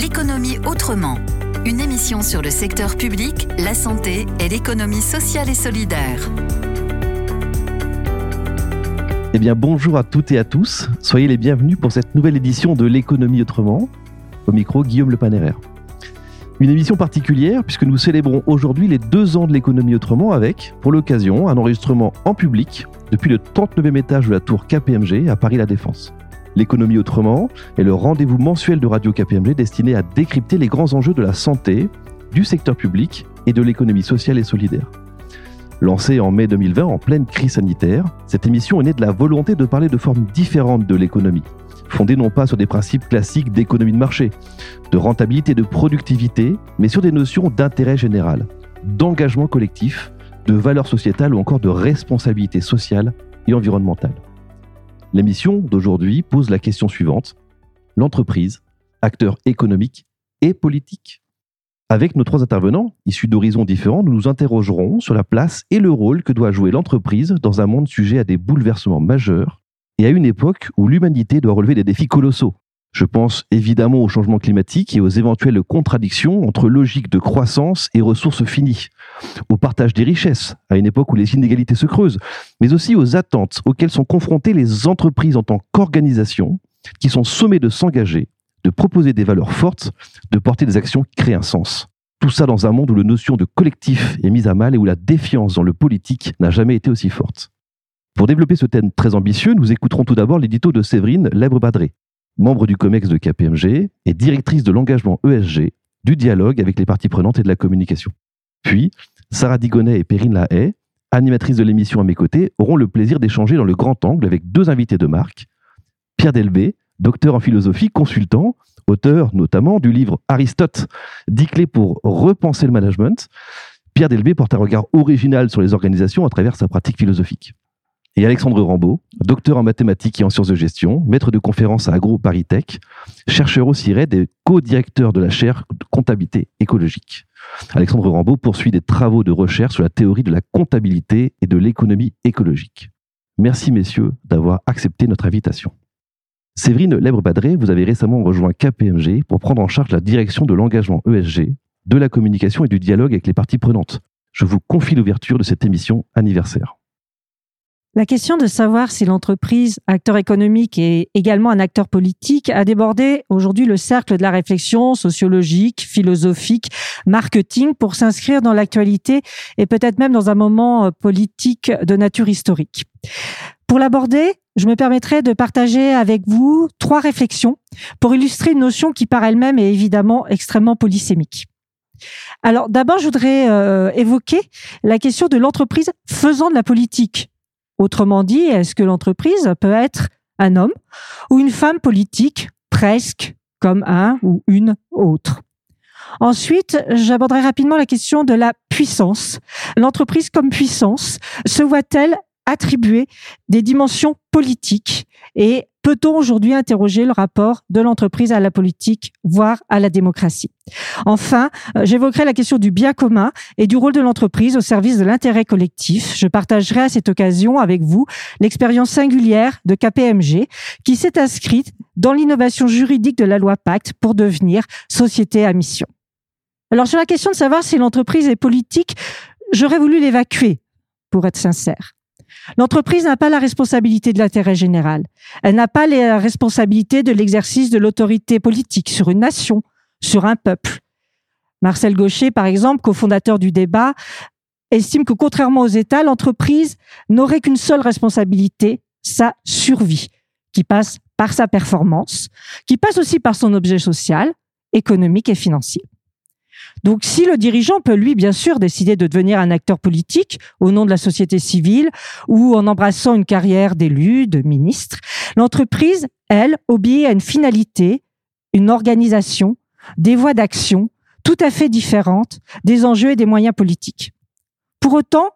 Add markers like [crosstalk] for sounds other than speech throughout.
L'économie autrement. Une émission sur le secteur public, la santé et l'économie sociale et solidaire. Eh bien, bonjour à toutes et à tous. Soyez les bienvenus pour cette nouvelle édition de L'économie autrement. Au micro, Guillaume Le Panéraire. Une émission particulière puisque nous célébrons aujourd'hui les deux ans de l'économie autrement avec, pour l'occasion, un enregistrement en public depuis le 39e étage de la tour KPMG à Paris La Défense. L'économie autrement est le rendez-vous mensuel de Radio KPMG destiné à décrypter les grands enjeux de la santé, du secteur public et de l'économie sociale et solidaire. Lancée en mai 2020 en pleine crise sanitaire, cette émission est née de la volonté de parler de formes différentes de l'économie, fondée non pas sur des principes classiques d'économie de marché, de rentabilité, de productivité, mais sur des notions d'intérêt général, d'engagement collectif, de valeur sociétale ou encore de responsabilité sociale et environnementale. L'émission d'aujourd'hui pose la question suivante. L'entreprise, acteur économique et politique Avec nos trois intervenants, issus d'horizons différents, nous nous interrogerons sur la place et le rôle que doit jouer l'entreprise dans un monde sujet à des bouleversements majeurs et à une époque où l'humanité doit relever des défis colossaux. Je pense évidemment au changement climatique et aux éventuelles contradictions entre logique de croissance et ressources finies, au partage des richesses, à une époque où les inégalités se creusent, mais aussi aux attentes auxquelles sont confrontées les entreprises en tant qu'organisations, qui sont sommées de s'engager, de proposer des valeurs fortes, de porter des actions qui créent un sens. Tout ça dans un monde où la notion de collectif est mise à mal et où la défiance dans le politique n'a jamais été aussi forte. Pour développer ce thème très ambitieux, nous écouterons tout d'abord l'édito de Séverine Lèbre-Badré, membre du COMEX de KPMG et directrice de l'engagement ESG, du dialogue avec les parties prenantes et de la communication. Puis, Sarah Digonet et Perrine Lahaye, animatrices de l'émission à mes côtés, auront le plaisir d'échanger dans le grand angle avec deux invités de marque. Pierre Delbé, docteur en philosophie, consultant, auteur notamment du livre Aristote, 10 clés pour repenser le management. Pierre Delbé porte un regard original sur les organisations à travers sa pratique philosophique. Et Alexandre Rambaud, docteur en mathématiques et en sciences de gestion, maître de conférences à AgroParisTech, chercheur au CIRED et co-directeur de la chaire comptabilité écologique. Alexandre Rambaud poursuit des travaux de recherche sur la théorie de la comptabilité et de l'économie écologique. Merci messieurs d'avoir accepté notre invitation. Séverine Lèbre-Badré, vous avez récemment rejoint KPMG pour prendre en charge la direction de l'engagement ESG, de la communication et du dialogue avec les parties prenantes. Je vous confie l'ouverture de cette émission anniversaire. La question de savoir si l'entreprise, acteur économique et également un acteur politique, a débordé aujourd'hui le cercle de la réflexion sociologique, philosophique, marketing pour s'inscrire dans l'actualité et peut-être même dans un moment euh, politique de nature historique. Pour l'aborder, je me permettrai de partager avec vous trois réflexions pour illustrer une notion qui par elle-même est évidemment extrêmement polysémique. Alors d'abord, je voudrais euh, évoquer la question de l'entreprise faisant de la politique Autrement dit, est-ce que l'entreprise peut être un homme ou une femme politique, presque comme un ou une autre? Ensuite, j'aborderai rapidement la question de la puissance. L'entreprise comme puissance se voit-elle attribuer des dimensions politiques et peut-on aujourd'hui interroger le rapport de l'entreprise à la politique, voire à la démocratie? Enfin, euh, j'évoquerai la question du bien commun et du rôle de l'entreprise au service de l'intérêt collectif. Je partagerai à cette occasion avec vous l'expérience singulière de KPMG qui s'est inscrite dans l'innovation juridique de la loi Pacte pour devenir société à mission. Alors sur la question de savoir si l'entreprise est politique, j'aurais voulu l'évacuer, pour être sincère. L'entreprise n'a pas la responsabilité de l'intérêt général. Elle n'a pas la responsabilité de l'exercice de l'autorité politique sur une nation, sur un peuple. Marcel Gaucher, par exemple, cofondateur du débat, estime que contrairement aux États, l'entreprise n'aurait qu'une seule responsabilité, sa survie, qui passe par sa performance, qui passe aussi par son objet social, économique et financier. Donc si le dirigeant peut, lui, bien sûr, décider de devenir un acteur politique au nom de la société civile ou en embrassant une carrière d'élu, de ministre, l'entreprise, elle, obéit à une finalité, une organisation, des voies d'action tout à fait différentes des enjeux et des moyens politiques. Pour autant,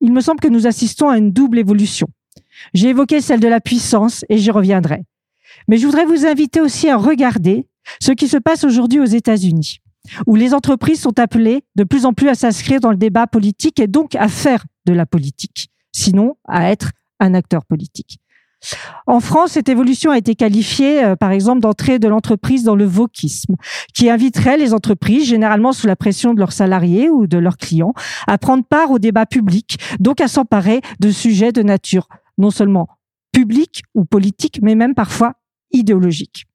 il me semble que nous assistons à une double évolution. J'ai évoqué celle de la puissance et j'y reviendrai. Mais je voudrais vous inviter aussi à regarder ce qui se passe aujourd'hui aux États-Unis où les entreprises sont appelées de plus en plus à s'inscrire dans le débat politique et donc à faire de la politique, sinon à être un acteur politique. En France, cette évolution a été qualifiée, euh, par exemple, d'entrée de l'entreprise dans le wokisme, qui inviterait les entreprises, généralement sous la pression de leurs salariés ou de leurs clients, à prendre part au débat public, donc à s'emparer de sujets de nature non seulement publique ou politique, mais même parfois idéologique.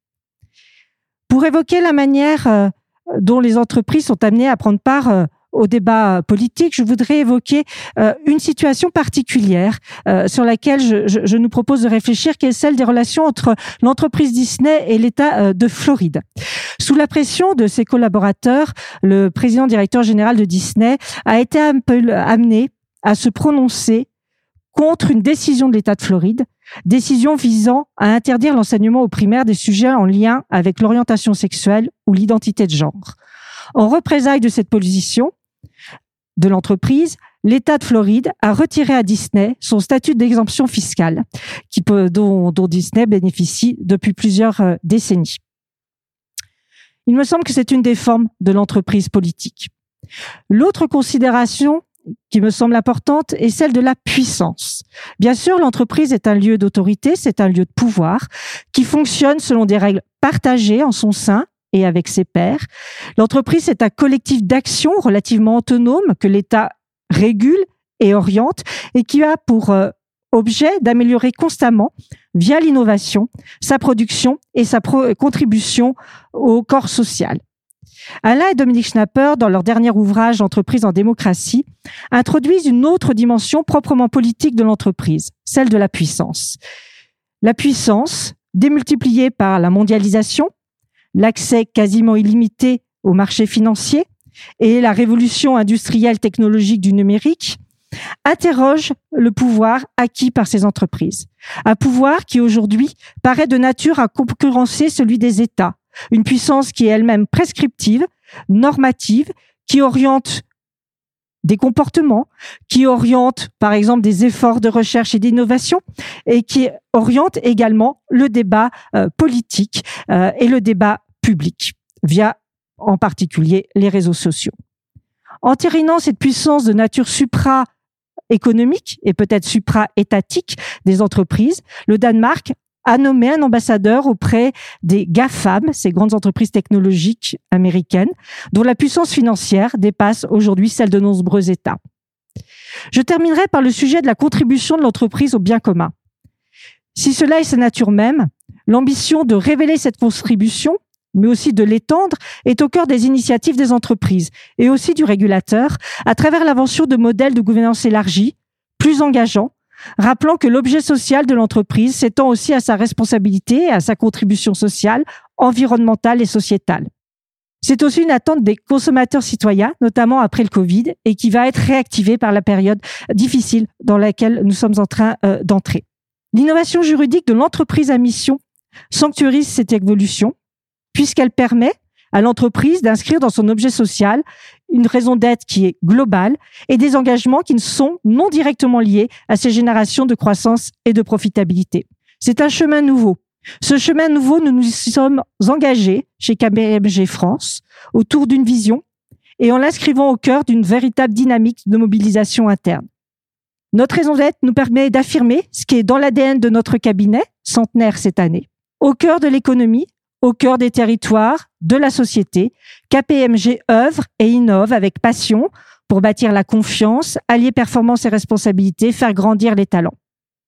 Pour évoquer la manière euh, dont les entreprises sont amenées à prendre part euh, au débat politique, je voudrais évoquer euh, une situation particulière sur laquelle je, nous propose de réfléchir, qui est celle des relations entre l'entreprise Disney et l'État de Floride. Sous la pression de ses collaborateurs, le président directeur général de Disney a été amené à se prononcer contre une décision de l'État de Floride, décision visant à interdire l'enseignement au primaire des sujets en lien avec l'orientation sexuelle ou l'identité de genre. En représailles de cette position de l'entreprise, l'État de Floride a retiré à Disney son statut d'exemption fiscale, dont Disney bénéficie depuis plusieurs euh, décennies. Il me semble que c'est une des formes de l'entreprise politique. L'autre considération qui me semble importante est celle de la puissance. Bien sûr, l'entreprise est un lieu d'autorité, c'est un lieu de pouvoir qui fonctionne selon des règles partagées en son sein et avec ses pairs. L'entreprise est un collectif d'action relativement autonome que l'État régule et oriente et qui a pour euh, objet d'améliorer constamment, via l'innovation, sa production et sa contribution au corps social. Alain et Dominique Schnapper, dans leur dernier ouvrage Entreprise en démocratie, introduisent une autre dimension proprement politique de l'entreprise, celle de la puissance. La puissance, démultipliée par la mondialisation, l'accès quasiment illimité au marché financier et la révolution industrielle technologique du numérique, interroge le pouvoir acquis par ces entreprises. Un pouvoir qui aujourd'hui paraît de nature à concurrencer celui des États, une puissance qui est elle-même prescriptive, normative, qui oriente des comportements, qui oriente par exemple des efforts de recherche et d'innovation et qui oriente également le débat euh, politique euh, et le débat public via en particulier les réseaux sociaux. Entérinant cette puissance de nature supra-économique et peut-être supra-étatique des entreprises, le Danemark a nommé un ambassadeur auprès des GAFAM, ces grandes entreprises technologiques américaines, dont la puissance financière dépasse aujourd'hui celle de nombreux États. Je terminerai par le sujet de la contribution de l'entreprise au bien commun. Si cela est sa nature même, l'ambition de révéler cette contribution, mais aussi de l'étendre, est au cœur des initiatives des entreprises et aussi du régulateur à travers l'invention de modèles de gouvernance élargie, plus engageants, rappelant que l'objet social de l'entreprise s'étend aussi à sa responsabilité et à sa contribution sociale, environnementale et sociétale. C'est aussi une attente des consommateurs citoyens, notamment après le Covid, et qui va être réactivée par la période difficile dans laquelle nous sommes en train euh, d'entrer. L'innovation juridique de l'entreprise à mission sanctuarise cette évolution, puisqu'elle permet à l'entreprise d'inscrire dans son objet social une raison d'être qui est globale et des engagements qui ne sont non directement liés à ces générations de croissance et de profitabilité. C'est un chemin nouveau. Ce chemin nouveau, nous nous sommes engagés chez KBMG France autour d'une vision et en l'inscrivant au cœur d'une véritable dynamique de mobilisation interne. Notre raison d'être nous permet d'affirmer ce qui est dans l'ADN de notre cabinet, centenaire cette année, au cœur de l'économie, au cœur des territoires, de la société, KPMG œuvre et innove avec passion pour bâtir la confiance, allier performance et responsabilité, faire grandir les talents.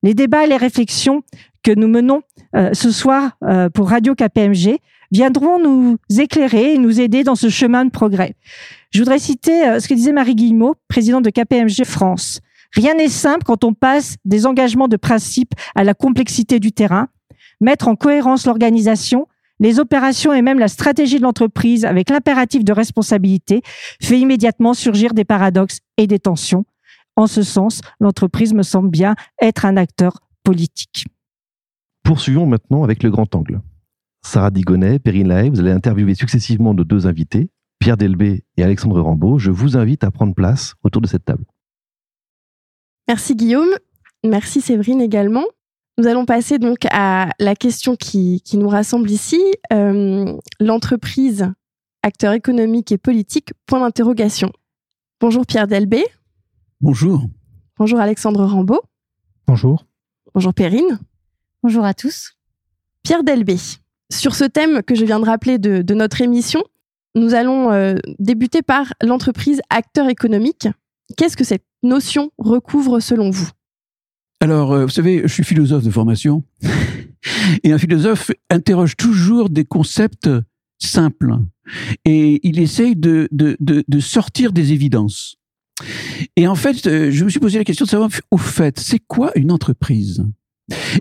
Les débats et les réflexions que nous menons euh, ce soir euh, pour Radio KPMG viendront nous éclairer et nous aider dans ce chemin de progrès. Je voudrais citer euh, ce que disait Marie Guillemot, présidente de KPMG France. Rien n'est simple quand on passe des engagements de principe à la complexité du terrain. Mettre en cohérence l'organisation, les opérations et même la stratégie de l'entreprise avec l'impératif de responsabilité fait immédiatement surgir des paradoxes et des tensions. En ce sens, l'entreprise me semble bien être un acteur politique. Poursuivons maintenant avec le grand angle. Sarah Digonet, Perrine Lahaye, vous allez interviewer successivement nos deux invités, Pierre Delbé et Alexandre Rambaud. Je vous invite à prendre place autour de cette table. Merci Guillaume. Merci Séverine également. Nous allons passer donc à la question qui, nous rassemble ici. Euh, l'entreprise, acteur économique et politique, point d'interrogation. Bonjour Pierre Delbé. Bonjour. Bonjour Alexandre Rambaud. Bonjour. Bonjour Perrine. Bonjour à tous. Pierre Delbé. Sur ce thème que je viens de rappeler de, notre émission, nous allons euh, débuter par l'entreprise acteur économique. Qu'est-ce que cette notion recouvre selon vous? Alors, euh, vous savez, je suis philosophe de formation. Et un philosophe interroge toujours des concepts simples. Et il essaye de, de, de sortir des évidences. Et en fait, euh, je me suis posé la question de savoir, au fait, c'est quoi une entreprise?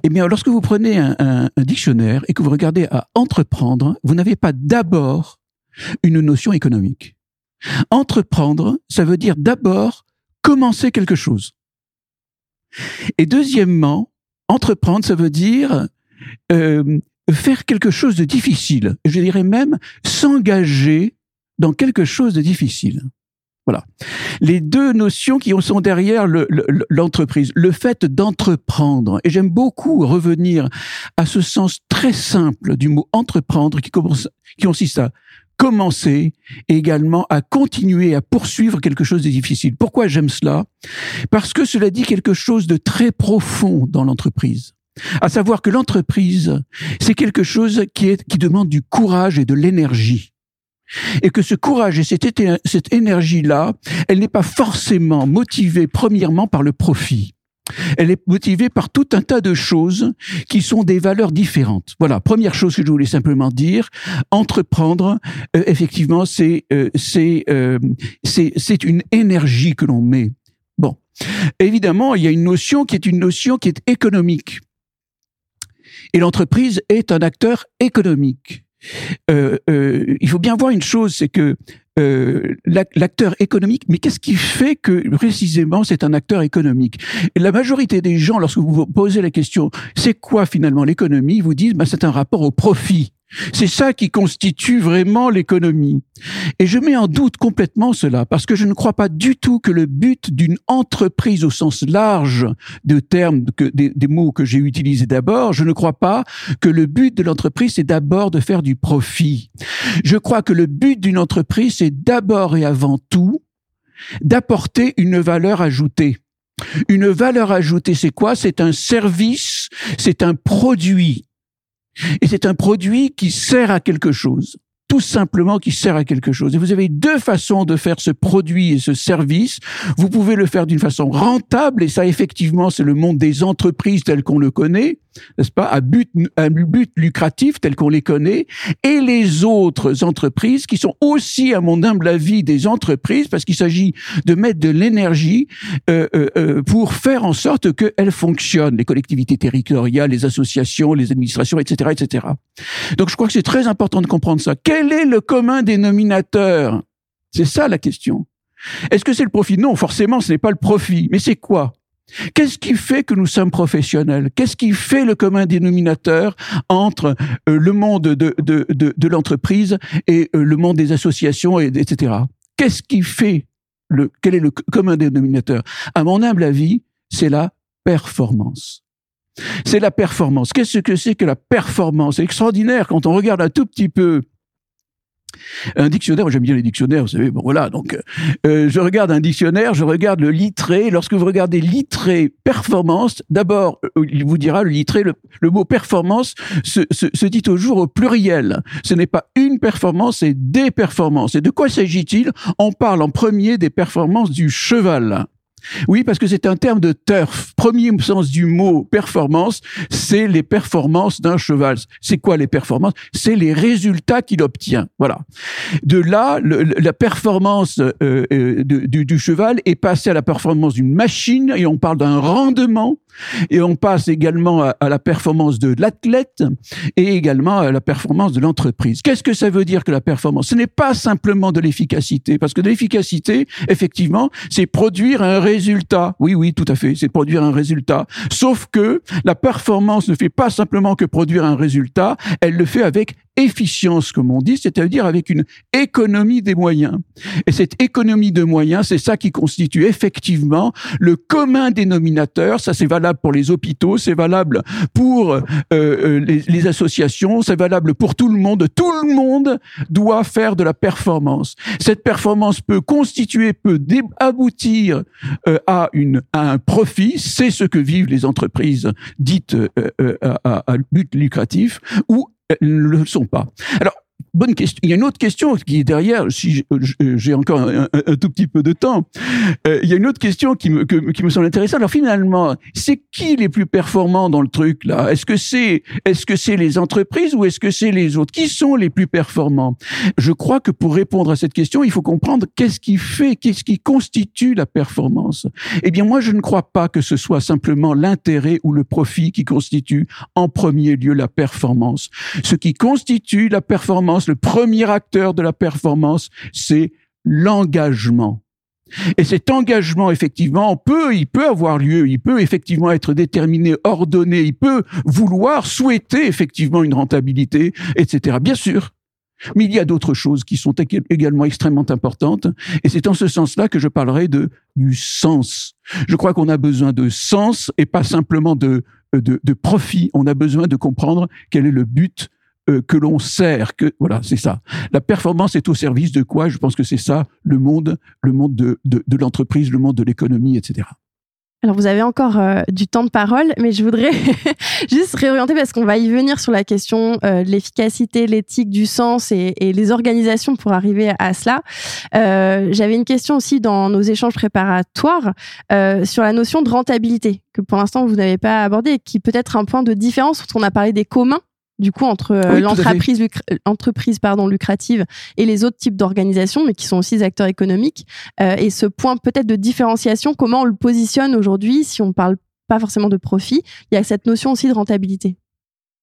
Eh bien, lorsque vous prenez un, dictionnaire et que vous regardez à entreprendre, vous n'avez pas d'abord une notion économique. Entreprendre, ça veut dire d'abord commencer quelque chose. Et deuxièmement, entreprendre, ça veut dire euh, faire quelque chose de difficile. Je dirais même s'engager dans quelque chose de difficile. Voilà. Les deux notions qui sont derrière l'entreprise. Le, fait d'entreprendre. Et j'aime beaucoup revenir à ce sens très simple du mot entreprendre qui, commence, qui consiste à commencer et également à continuer à poursuivre quelque chose de difficile. Pourquoi j'aime cela? Parce que cela dit quelque chose de très profond dans l'entreprise. À savoir que l'entreprise, c'est quelque chose qui, est, qui demande du courage et de l'énergie et que ce courage et cette, cette énergie-là, elle n'est pas forcément motivée premièrement par le profit. Elle est motivée par tout un tas de choses qui sont des valeurs différentes. Voilà, première chose que je voulais simplement dire, entreprendre, euh, effectivement, c'est euh, c'est euh, c'est une énergie que l'on met. Bon, évidemment, il y a une notion qui est une notion qui est économique. Et l'entreprise est un acteur économique. Euh, euh, il faut bien voir une chose, c'est que euh, l'acteur économique, mais qu'est-ce qui fait que précisément c'est un acteur économique? La majorité des gens, lorsque vous vous posez la question, c'est quoi finalement l'économie, vous disent, bah, c'est un rapport au profit. C'est ça qui constitue vraiment l'économie. Et je mets en doute complètement cela, parce que je ne crois pas du tout que le but d'une entreprise au sens large de termes, des, mots que j'ai utilisés d'abord, je ne crois pas que le but de l'entreprise, c'est d'abord de faire du profit. Je crois que le but d'une entreprise, c'est d'abord et avant tout d'apporter une valeur ajoutée. Une valeur ajoutée, c'est quoi? C'est un service, c'est un produit et c'est un produit qui sert à quelque chose tout simplement qui sert à quelque chose. Et vous avez deux façons de faire ce produit et ce service. Vous pouvez le faire d'une façon rentable, et ça effectivement c'est le monde des entreprises tel qu'on le connaît, n'est-ce pas, à but, à but lucratif tel qu'on les connaît, et les autres entreprises qui sont aussi, à mon humble avis, des entreprises, parce qu'il s'agit de mettre de l'énergie euh, euh, euh pour faire en sorte qu'elles fonctionnent, les collectivités territoriales, les associations, les administrations, etc., etc. Donc je crois que c'est très important de comprendre ça. Quel est le commun dénominateur? C'est ça la question. Est-ce que c'est le profit? Non, forcément, ce n'est pas le profit. Mais c'est quoi? Qu'est-ce qui fait que nous sommes professionnels? Qu'est-ce qui fait le commun dénominateur entre euh, le monde de, de, de, l'entreprise et euh, le monde des associations, et, etc. Qu'est-ce qui fait le, quel est le commun dénominateur? À mon humble avis, c'est la performance. C'est la performance. Qu'est-ce que c'est que la performance? Extraordinaire quand on regarde un tout petit peu un dictionnaire, j'aime bien les dictionnaires, vous savez, bon voilà, donc euh, je regarde un dictionnaire, je regarde le litré, lorsque vous regardez litré performance, d'abord, euh, il vous dira, le litré, le, mot performance se, se, se, dit toujours au pluriel. Ce n'est pas une performance, c'est des performances. Et de quoi s'agit-il? On parle en premier des performances du cheval. Oui, parce que c'est un terme de turf. Premier sens du mot performance, c'est les performances d'un cheval. C'est quoi les performances? C'est les résultats qu'il obtient. Voilà. De là, la performance euh, euh, du, du, cheval est passée à la performance d'une machine et on parle d'un rendement et on passe également à, la performance de l'athlète et également à la performance de l'entreprise. Qu'est-ce que ça veut dire que la performance? Ce n'est pas simplement de l'efficacité, parce que de l'efficacité, effectivement, c'est produire un résultat. Oui, oui, tout à fait, c'est produire un résultat. Sauf que la performance ne fait pas simplement que produire un résultat, elle le fait avec efficience, comme on dit, c'est-à-dire avec une économie des moyens. Et cette économie de moyens, c'est ça qui constitue effectivement le commun dénominateur. Ça, c'est valable pour les hôpitaux, c'est valable pour euh, euh, les, associations, c'est valable pour tout le monde. Tout le monde doit faire de la performance. Cette performance peut constituer, peut aboutir euh, à, une, à un profit. C'est ce que vivent les entreprises dites à, à but lucratif ou ne le sont pas. Alors, bonne question. Il y a une autre question qui est derrière, si j'ai encore un, tout petit peu de temps. Euh, il y a une autre question qui me, qui me semble intéressante. Alors finalement, c'est qui les plus performants dans le truc là? Est-ce que c'est est-ce que c'est les entreprises ou est-ce que c'est les autres? Qui sont les plus performants? Je crois que pour répondre à cette question, il faut comprendre qu'est-ce qui fait, qu'est-ce qui constitue la performance. Eh bien, moi, je ne crois pas que ce soit simplement l'intérêt ou le profit qui constitue en premier lieu la performance. Ce qui constitue la performance le premier acteur de la performance, c'est l'engagement. Et cet engagement, effectivement, peut, il peut avoir lieu, il peut effectivement être déterminé, ordonné, il peut vouloir, souhaiter effectivement une rentabilité, etc. Bien sûr. Mais il y a d'autres choses qui sont également extrêmement importantes, et c'est en ce sens-là que je parlerai de du sens. Je crois qu'on a besoin de sens et pas simplement de, de, de profit. On a besoin de comprendre quel est le but euh, que l'on sert, que voilà, c'est ça. La performance est au service de quoi? Je pense que c'est ça le monde, le monde de, de, de l'entreprise, le monde de l'économie, etc. Alors vous avez encore euh, du temps de parole, mais je voudrais [laughs] juste réorienter parce qu'on va y venir sur la question euh, de l'efficacité, l'éthique, du sens et, et, les organisations pour arriver à cela. J'avais une question aussi dans nos échanges préparatoires sur la notion de rentabilité que pour l'instant vous n'avez pas abordé, qui peut être un point de différence on a parlé des communs du coup entre euh, l'entreprise euh, entreprise pardon lucrative et les autres types d'organisations mais qui sont aussi des acteurs économiques euh, et ce point peut-être de différenciation comment on le positionne aujourd'hui si on parle pas forcément de profit? Il y a cette notion aussi de rentabilité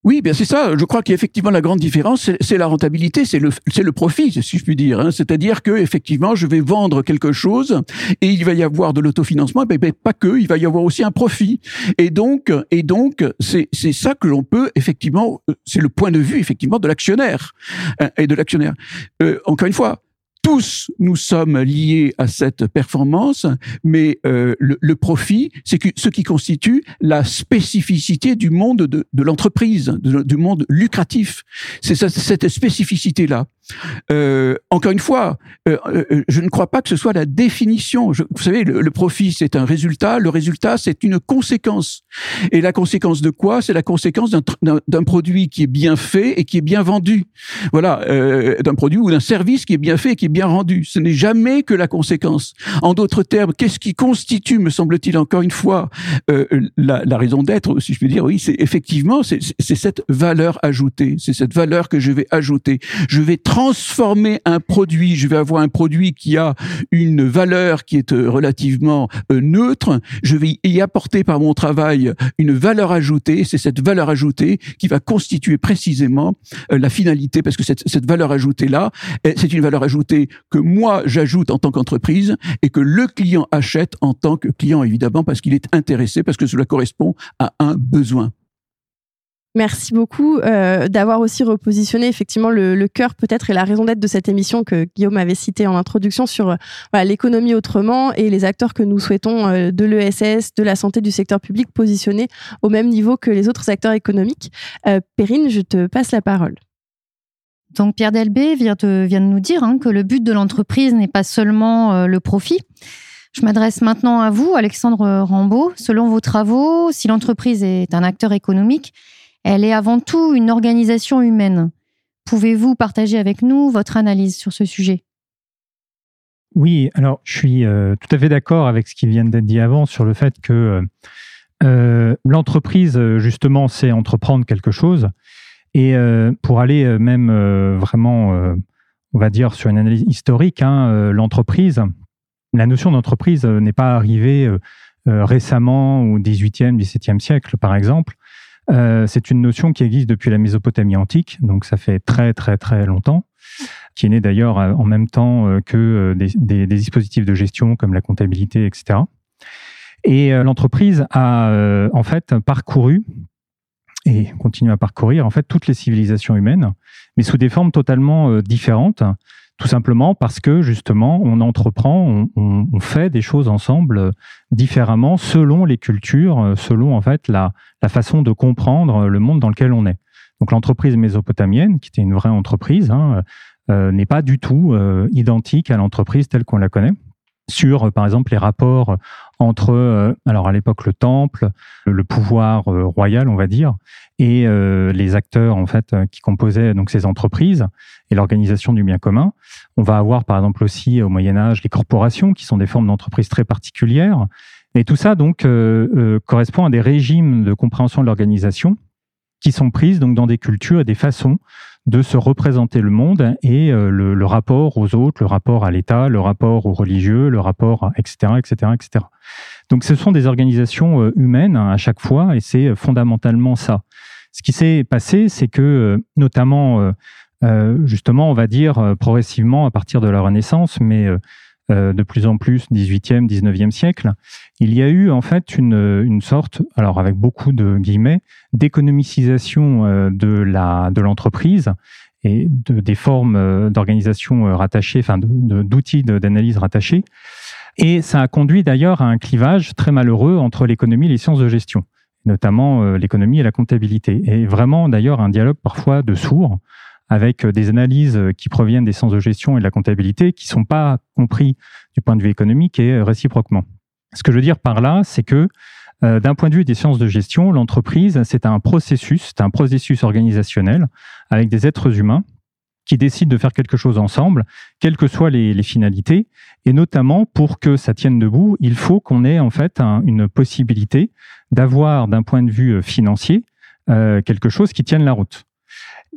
oui, bien c'est ça. Je crois qu'effectivement la grande différence, c'est la rentabilité, c'est le, c'est le profit, si je puis dire. Hein. C'est-à-dire que effectivement, je vais vendre quelque chose et il va y avoir de l'autofinancement, mais pas que, il va y avoir aussi un profit. Et donc, et donc, c'est c'est ça que l'on peut effectivement, c'est le point de vue effectivement de l'actionnaire hein, et de l'actionnaire. Euh, encore une fois, tous nous sommes liés à cette performance, mais euh, le, le, profit, c'est ce qui constitue la spécificité du monde de, de l'entreprise, du monde lucratif. C'est cette spécificité-là. Euh, encore une fois, euh, euh, je ne crois pas que ce soit la définition. Je, vous savez, le, profit, c'est un résultat. Le résultat, c'est une conséquence. Et la conséquence de quoi? C'est la conséquence d'un produit qui est bien fait et qui est bien vendu. Voilà, euh, d'un produit ou d'un service qui est bien fait et qui est bien rendu. Ce n'est jamais que la conséquence. En d'autres termes, qu'est-ce qui constitue, me semble-t-il, encore une fois, euh, la, la, raison d'être, si je peux dire, oui, c'est effectivement, c'est cette valeur ajoutée. C'est cette valeur que je vais ajouter. Je vais un produit, je vais avoir un produit qui a une valeur qui est euh, relativement euh, neutre, je vais y apporter par mon travail une valeur ajoutée, c'est cette valeur ajoutée qui va constituer précisément euh, la finalité, parce que cette, cette valeur ajoutée-là, c'est une valeur ajoutée que moi j'ajoute en tant qu'entreprise et que le client achète en tant que client, évidemment, parce qu'il est intéressé, parce que cela correspond à un besoin. Merci beaucoup euh, d'avoir aussi repositionné effectivement le, cœur peut-être et la raison d'être de cette émission que Guillaume avait cité en introduction sur euh, l'économie autrement et les acteurs que nous souhaitons euh, de l'ESS, de la santé du secteur public positionnés au même niveau que les autres acteurs économiques. Perrine, je te passe la parole. Donc Pierre Delbé vient de, nous dire hein, que le but de l'entreprise n'est pas seulement le profit. Je m'adresse maintenant à vous, Alexandre Rambaud. Selon vos travaux, si l'entreprise est un acteur économique, elle est avant tout une organisation humaine. Pouvez-vous partager avec nous votre analyse sur ce sujet? Oui, alors je suis euh, tout à fait d'accord avec ce qui vient d'être dit avant sur le fait que euh, euh l'entreprise, justement, c'est entreprendre quelque chose. Et pour aller même vraiment, on va dire, sur une analyse historique, hein, l'entreprise, la notion d'entreprise n'est pas arrivée récemment au 18e, 17e siècle, par exemple. Euh, c'est une notion qui existe depuis la Mésopotamie antique, donc ça fait très très très longtemps, qui est née d'ailleurs euh, en même temps euh, que des, des, des, dispositifs de gestion comme la comptabilité, etc. Et l'entreprise a en fait parcouru et continue à parcourir en fait toutes les civilisations humaines, mais sous des formes totalement différentes, tout simplement parce que justement on entreprend, on, fait des choses ensemble différemment selon les cultures, selon en fait la, la façon de comprendre le monde dans lequel on est. Donc l'entreprise mésopotamienne, qui était une vraie entreprise, hein, euh, n'est pas du tout euh, identique à l'entreprise telle qu'on la connaît sur, euh, par exemple, les rapports entre, alors à l'époque, le temple, le pouvoir royal, on va dire, et les acteurs en fait qui composaient donc ces entreprises et l'organisation du bien commun. On va avoir, par exemple, aussi au Moyen Âge les corporations, qui sont des formes d'entreprises très particulières. Et tout ça donc correspond à des régimes de compréhension de l'organisation qui sont prises donc dans des cultures et des façons de se représenter le monde et euh, le, rapport aux autres, le rapport à l'État, le rapport aux religieux, le rapport, à, etc., etc., etc. Donc, ce sont des organisations euh, humaines hein, à chaque fois, et c'est euh, fondamentalement ça. Ce qui s'est passé, c'est que, notamment, justement, on va dire progressivement à partir de la Renaissance, mais de plus en plus 18e, 19e siècle, il y a eu en fait une, une sorte, alors avec beaucoup de guillemets, d'économicisation euh, de la de l'entreprise et de, des formes euh, d'organisation rattachées, enfin d'outils d'analyse rattachés. Et ça a conduit d'ailleurs à un clivage très malheureux entre l'économie et les sciences de gestion, notamment l'économie et la comptabilité. Et vraiment d'ailleurs un dialogue parfois de sourds avec euh, des analyses euh, qui proviennent des sciences de gestion et de la comptabilité qui sont pas compris du point de vue économique et euh, réciproquement. Ce que je veux dire par là, c'est que d'un point de vue des sciences de gestion, l'entreprise, c'est un processus, c'est un processus organisationnel avec des êtres humains qui décident de faire quelque chose ensemble, quelles que soient les, finalités. Et notamment, pour que ça tienne debout, il faut qu'on ait en fait une possibilité d'avoir, d'un point de vue financier, quelque chose qui tienne la route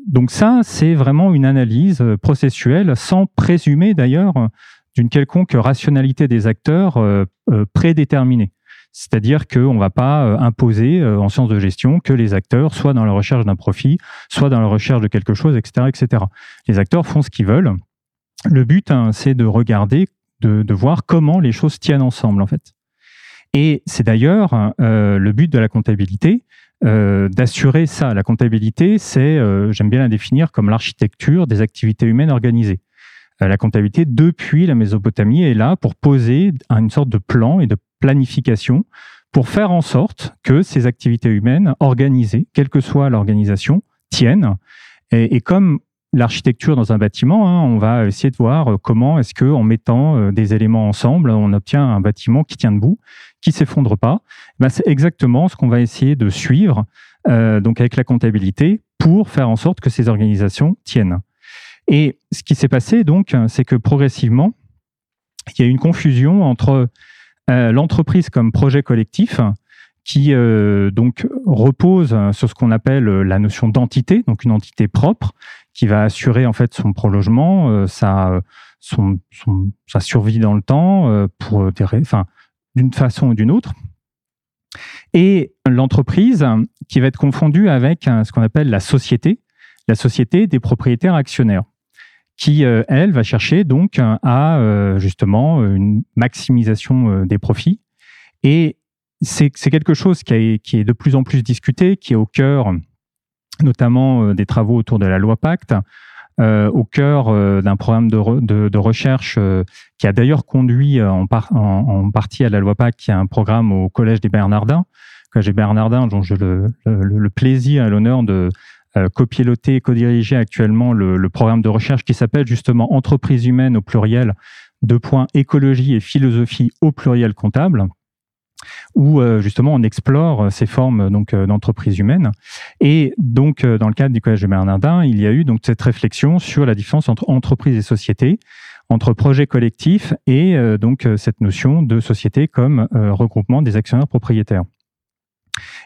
donc ça, c'est vraiment une analyse euh, processuelle, sans présumer d'ailleurs d'une quelconque rationalité des acteurs euh, euh, prédéterminée. C'est-à-dire qu'on ne va pas imposer en sciences de gestion que les acteurs soient dans la recherche d'un profit, soit dans la recherche de quelque chose, etc., etc. Les acteurs font ce qu'ils veulent. Le but, hein, c'est de regarder, de, voir comment les choses tiennent ensemble, en fait. Et c'est d'ailleurs le but de la comptabilité, euh, d'assurer ça. La comptabilité, c'est, euh, j'aime bien la définir comme l'architecture des activités humaines organisées. Euh, la comptabilité, depuis la Mésopotamie, est là pour poser une sorte de plan et de planification pour faire en sorte que ces activités humaines organisées, quelle que soit l'organisation, tiennent. Et, comme l'architecture dans un bâtiment, hein, on va essayer de voir comment est-ce que, en mettant des éléments ensemble, on obtient un bâtiment qui tient debout qui s'effondre pas, c'est exactement ce qu'on va essayer de suivre euh, donc avec la comptabilité pour faire en sorte que ces organisations tiennent. Et ce qui s'est passé donc, c'est que progressivement, il y a une confusion entre euh, l'entreprise comme projet collectif qui euh, donc repose sur ce qu'on appelle la notion d'entité, donc une entité propre qui va assurer en fait son son, son, sa survie dans le temps d'une façon ou d'une autre. Et l'entreprise qui va être confondue avec ce qu'on appelle la société, la société des propriétaires actionnaires, qui, euh, elle, va chercher donc à euh, justement une maximisation euh, des profits. Et c'est quelque chose qui, est de plus en plus discuté, qui est au cœur notamment des travaux autour de la loi Pacte, euh, au cœur euh, d'un programme de, recherche euh, qui a d'ailleurs conduit en, partie à la loi PAC, qui est un programme au Collège des Bernardins, Collège des Bernardins, dont j'ai le, le, plaisir et l'honneur de copiloter et co-diriger actuellement le, programme de recherche qui s'appelle justement Entreprise humaine au pluriel, deux points écologie et philosophie au pluriel comptable où euh, justement on explore euh, ces formes donc euh, d'entreprise humaine. Et donc dans le cadre du collège de Bernardin, il y a eu donc cette réflexion sur la différence entre entreprise et société, entre projet collectif et donc cette notion de société comme regroupement des actionnaires propriétaires.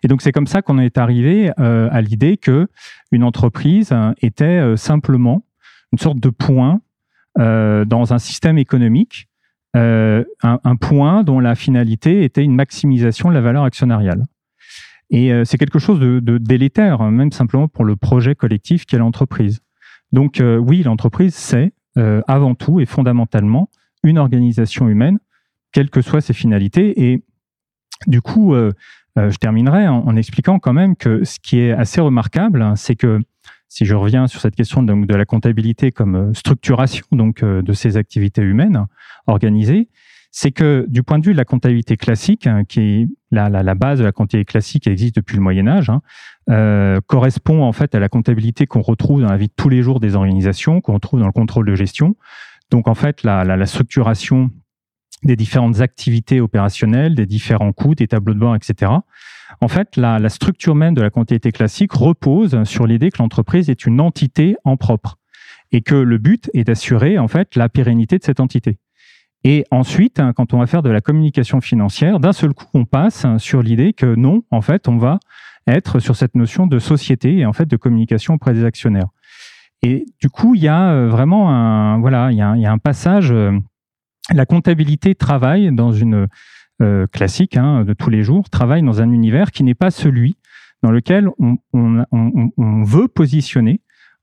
Et donc c'est comme ça qu'on est arrivé à l'idée que une entreprise était simplement une sorte de point dans un système économique euh, un, point dont la finalité était une maximisation de la valeur actionnariale. Et euh, c'est quelque chose de, délétère, hein, même simplement pour le projet collectif qu'est l'entreprise. Donc euh, oui, l'entreprise, c'est avant tout et fondamentalement une organisation humaine, quelles que soient ses finalités. Et du coup, je terminerai en, expliquant quand même que ce qui est assez remarquable, hein, c'est que si je reviens sur cette question de la comptabilité comme structuration donc de ces activités humaines organisées, c'est que du point de vue de la comptabilité classique, hein, qui est la, la, base de la comptabilité classique qui existe depuis le Moyen Âge, hein, euh, correspond en fait à la comptabilité qu'on retrouve dans la vie de tous les jours des organisations, qu'on retrouve dans le contrôle de gestion. Donc en fait, la, structuration des différentes activités opérationnelles, des différents coûts, des tableaux de bord, etc. En fait, la, structure même de la comptabilité classique repose sur l'idée que l'entreprise est une entité en propre et que le but est d'assurer en fait la pérennité de cette entité. Et ensuite, hein, quand on va faire de la communication financière, d'un seul coup, on passe hein, sur l'idée que non, en fait, on va être sur cette notion de société et en fait de communication auprès des actionnaires. Et du coup, il y a euh, vraiment un voilà, il y a, un passage. Euh, la comptabilité travaille dans une euh, classique hein, de tous les jours, travaille dans un univers qui n'est pas celui dans lequel on, veut positionner,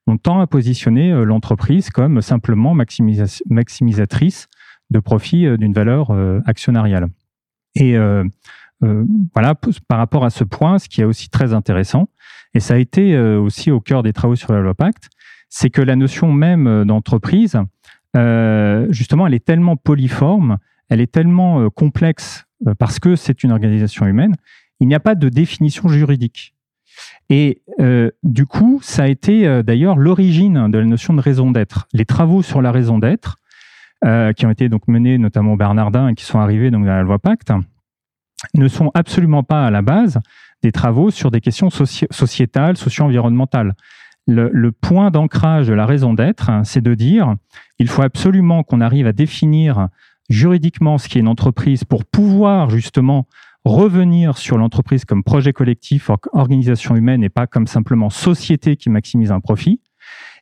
on tend à positionner l'entreprise comme simplement maximisatrice de profit euh, d'une valeur euh, actionnariale. Et euh, voilà, par rapport à ce point, ce qui est aussi très intéressant, et ça a été aussi au cœur des travaux sur la loi Pacte, c'est que la notion même d'entreprise, justement, elle est tellement polyforme, elle est tellement complexe parce que c'est une organisation humaine, il n'y a pas de définition juridique. Et du coup, ça a été d'ailleurs l'origine de la notion de raison d'être. Les travaux sur la raison d'être euh, qui ont été donc menés notamment au Bernardin et qui sont arrivés dans la loi Pacte, ne sont absolument pas à la base des travaux sur des questions sociétales, socio-environnementales. Le, le, point d'ancrage de la raison d'être, c'est de dire il faut absolument qu'on arrive à définir juridiquement ce qui est une entreprise pour pouvoir justement revenir sur l'entreprise comme projet collectif, organisation humaine et pas comme simplement société qui maximise un profit.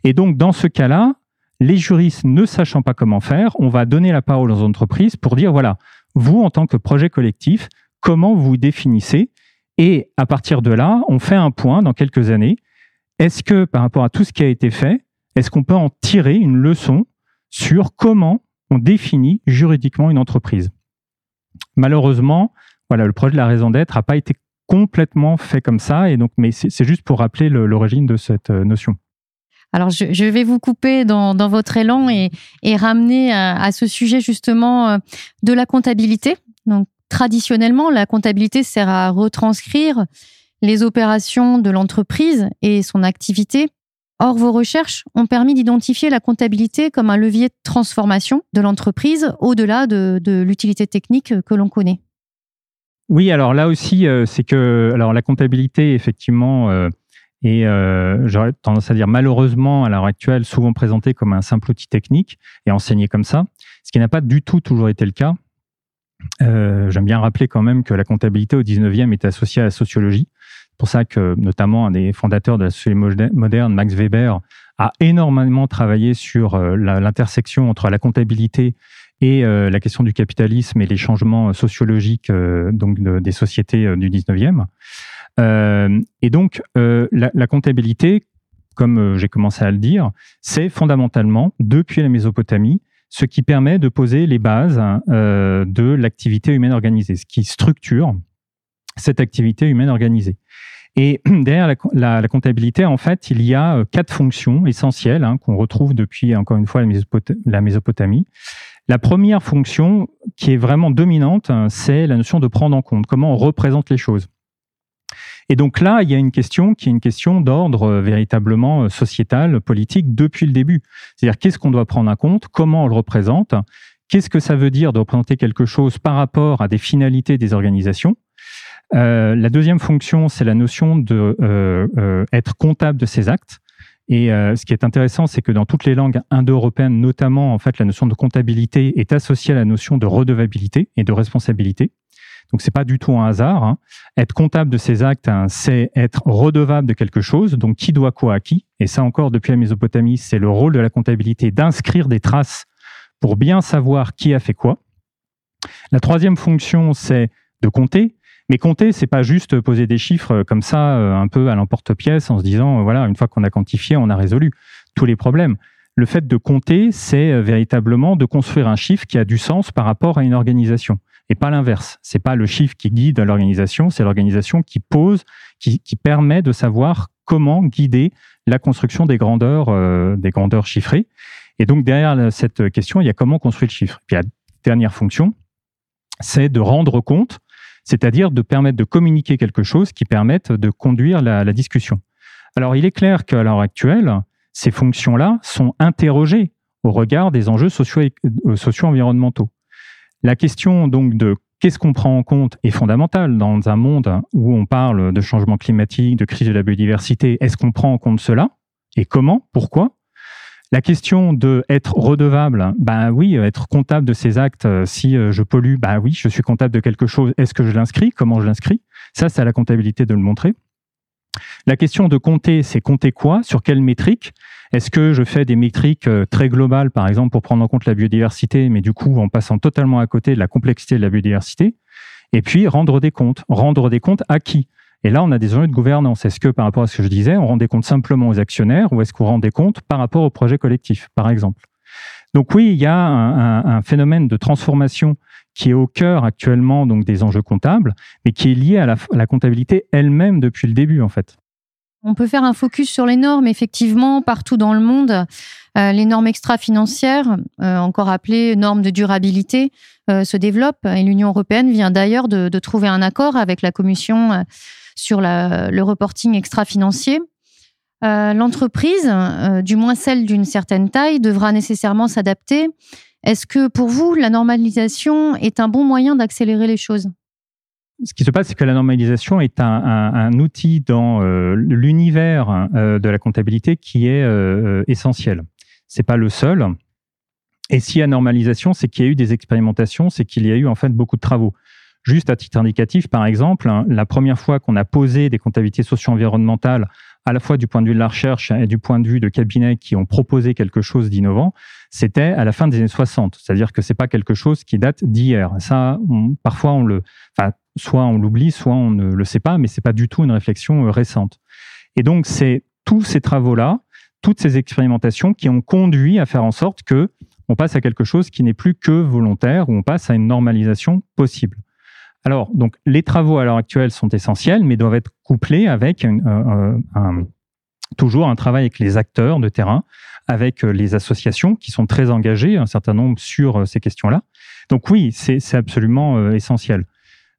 Et donc, dans ce cas-là, les juristes ne sachant pas comment faire, on va donner la parole aux entreprises pour dire, voilà, vous, en tant que projet collectif, comment vous définissez Et à partir de là, on fait un point dans quelques années. Est-ce que, par rapport à tout ce qui a été fait, est-ce qu'on peut en tirer une leçon sur comment on définit juridiquement une entreprise Malheureusement, voilà, le projet de la raison d'être n'a pas été complètement fait comme ça, et donc, mais c'est juste pour rappeler l'origine de cette euh, notion. Alors, je, vais vous couper dans, votre élan et, ramener à, ce sujet justement euh, de la comptabilité. Donc, traditionnellement, la comptabilité sert à retranscrire les opérations de l'entreprise et son activité. Or, vos recherches ont permis d'identifier la comptabilité comme un levier de transformation de l'entreprise au-delà de, l'utilité technique que l'on connaît. Oui, alors là aussi, euh, c'est que alors la comptabilité, effectivement, euh, et euh, j'aurais tendance à dire malheureusement à l'heure actuelle souvent présenté comme un simple outil technique et enseigné comme ça, ce qui n'a pas du tout toujours été le cas. J'aime bien rappeler quand même que la comptabilité au 19e est associée à la sociologie. C'est pour ça que notamment un des fondateurs de la sociologie moderne, Max Weber, a énormément travaillé sur euh, l'intersection entre la comptabilité et euh, la question du capitalisme et les changements sociologiques euh, donc des sociétés du 19e. Euh, et donc, la, comptabilité, comme j'ai commencé à le dire, c'est fondamentalement, depuis la Mésopotamie, ce qui permet de poser les bases de l'activité humaine organisée, ce qui structure cette activité humaine organisée. Et [clears throat] derrière la, comptabilité, en fait, il y a quatre fonctions essentielles hein, qu'on retrouve depuis, encore une fois, la Mésopotamie. La première fonction, qui est vraiment dominante, c'est la notion de prendre en compte, comment on représente les choses. Et donc là, il y a une question qui est une question d'ordre euh, véritablement euh, sociétal, politique depuis le début. C'est-à-dire qu'est-ce qu'on doit prendre en compte, comment on le représente, qu'est-ce que ça veut dire de représenter quelque chose par rapport à des finalités des organisations. Euh, la deuxième fonction, c'est la notion de être comptable de ses actes. Et ce qui est intéressant, c'est que dans toutes les langues indo-européennes, notamment, en fait, la notion de comptabilité est associée à la notion de redevabilité et de responsabilité. Donc c'est pas du tout un hasard. Hein. Être comptable de ses actes, hein, c'est être redevable de quelque chose. Donc qui doit quoi à qui? Et ça encore depuis la Mésopotamie, c'est le rôle de la comptabilité d'inscrire des traces pour bien savoir qui a fait quoi. La troisième fonction, c'est de compter. Mais compter, c'est pas juste poser des chiffres comme ça, euh, un peu à l'emporte-pièce, en se disant euh, voilà, une fois qu'on a quantifié, on a résolu tous les problèmes. Le fait de compter, c'est euh, véritablement de construire un chiffre qui a du sens par rapport à une organisation. et pas l'inverse. C'est pas le chiffre qui guide l'organisation, c'est l'organisation qui pose, qui, permet de savoir comment guider la construction des grandeurs, euh, des grandeurs chiffrées. Et donc derrière cette question, il y a comment construire le chiffre. Puis la dernière fonction, c'est de rendre compte, c'est-à-dire de permettre de communiquer quelque chose qui permette de conduire la, discussion. Alors il est clair qu'à l'heure actuelle, ces fonctions-là sont interrogées au regard des enjeux euh, socio-environnementaux. la question donc de qu'est-ce qu'on prend en compte est fondamentale dans un monde où on parle de changement climatique, de crise de la biodiversité. Est-ce qu'on prend en compte cela? Et comment? Pourquoi? La question de être redevable, ben oui, être comptable de ces actes. Euh, si euh, je pollue, ben oui, je suis comptable de quelque chose. Est-ce que je l'inscris? Comment je l'inscris? Ça, c'est à la comptabilité de le montrer. La question de compter, c'est compter quoi? Sur quelle métrique? Est-ce que je fais des métriques euh, très globales, par exemple, pour prendre en compte la biodiversité, mais du coup en passant totalement à côté de la complexité de la biodiversité? Et puis rendre des comptes. Rendre des comptes à qui? Et là, on a des enjeux de gouvernance. Est-ce que, par rapport à ce que je disais, on rend des comptes simplement aux actionnaires ou est-ce qu'on rend des comptes par rapport au projet collectif, par exemple? Donc oui, il y a un phénomène de transformation qui est au cœur actuellement donc des enjeux comptables, mais qui est lié à la, comptabilité elle-même depuis le début en fait. On peut faire un focus sur les normes, effectivement, partout dans le monde. Euh, les normes extra-financières, euh, encore appelées normes de durabilité, euh, se développent et l'Union européenne vient d'ailleurs de, trouver un accord avec la Commission sur le reporting extra-financier. L'entreprise, du moins celle d'une certaine taille, devra nécessairement s'adapter est-ce que pour vous, la normalisation est un bon moyen d'accélérer les choses? Ce qui se passe, c'est que la normalisation est un, outil dans euh, l'univers euh, de la comptabilité qui est euh, essentiel. C'est pas le seul. Et s'il y a normalisation, c'est qu'il y a eu des expérimentations, c'est qu'il y a eu en fait beaucoup de travaux. Juste à titre indicatif, par exemple, hein, la première fois qu'on a posé des comptabilités socio-environnementales à la fois du point de vue de la recherche et du point de vue de cabinets qui ont proposé quelque chose d'innovant, c'était à la fin des années 60. C'est-à-dire que c'est pas quelque chose qui date d'hier. Ça, parfois on le, enfin, soit on l'oublie, soit on ne le sait pas, mais c'est pas du tout une réflexion euh, récente. Et donc c'est tous ces travaux-là, toutes ces expérimentations qui ont conduit à faire en sorte que on passe à quelque chose qui n'est plus que volontaire, ou on passe à une normalisation possible. Alors, donc, les travaux à l'heure actuelle sont essentiels, mais doivent être couplés avec euh, un, toujours un travail avec les acteurs de terrain, avec euh, les associations qui sont très engagées, un certain nombre sur euh, ces questions-là. Donc oui, c'est absolument essentiel.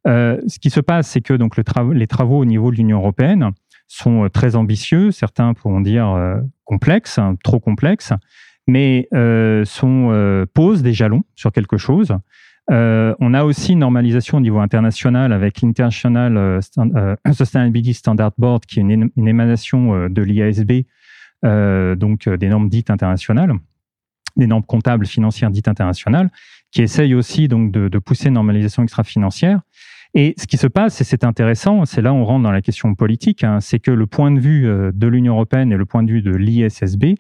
ce qui se passe, c'est que donc le les travaux au niveau de l'Union européenne sont très ambitieux, certains pourront dire complexes, trop complexes, mais sont, posent des jalons sur quelque chose. Euh, on a aussi une normalisation au niveau international avec l'International euh, euh, Sustainability Standard Board, qui est une, émanation de l'IASB, donc des normes dites internationales, des normes comptables financières dites internationales, qui essayent aussi donc de, pousser une normalisation extra-financière. Et ce qui se passe, et c'est intéressant, c'est là où on rentre dans la question politique, hein, c'est que le point de vue de l'Union européenne et le point de vue de l'ISSB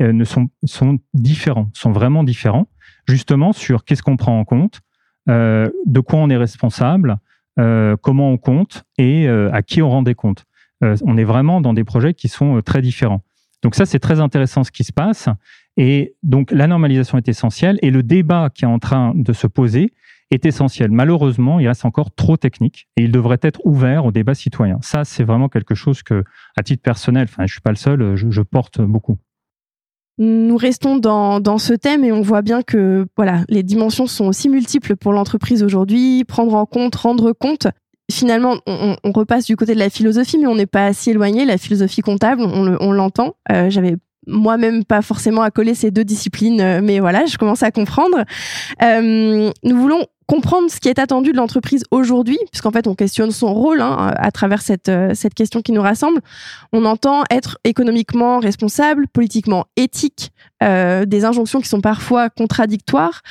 ne sont, sont différents, sont vraiment différents justement sur qu'est-ce qu'on prend en compte, euh, de quoi on est responsable, euh, comment on compte et euh, à qui on rend des comptes. on est vraiment dans des projets qui sont très différents. Donc ça, c'est très intéressant ce qui se passe. Et donc la normalisation est essentielle et le débat qui est en train de se poser est essentiel. Malheureusement, il reste encore trop technique et il devrait être ouvert au débat citoyen. Ça, c'est vraiment quelque chose que, à titre personnel, enfin, je suis pas le seul, je porte beaucoup. Nous restons dans, dans, ce thème et on voit bien que voilà, les dimensions sont aussi multiples pour l'entreprise aujourd'hui. Prendre en compte, rendre compte. Finalement, on, on, repasse du côté de la philosophie, mais on n'est pas si éloigné. La philosophie comptable, on l'entend. Euh, J'avais moi-même pas forcément à coller ces deux disciplines, euh, mais voilà, je commence à comprendre. Euh, nous voulons comprendre ce qui est attendu de l'entreprise aujourd'hui, puisqu'en fait on questionne son rôle hein, à travers cette, euh, cette question qui nous rassemble. On entend être économiquement responsable, politiquement éthique, euh, des injonctions qui sont parfois contradictoires.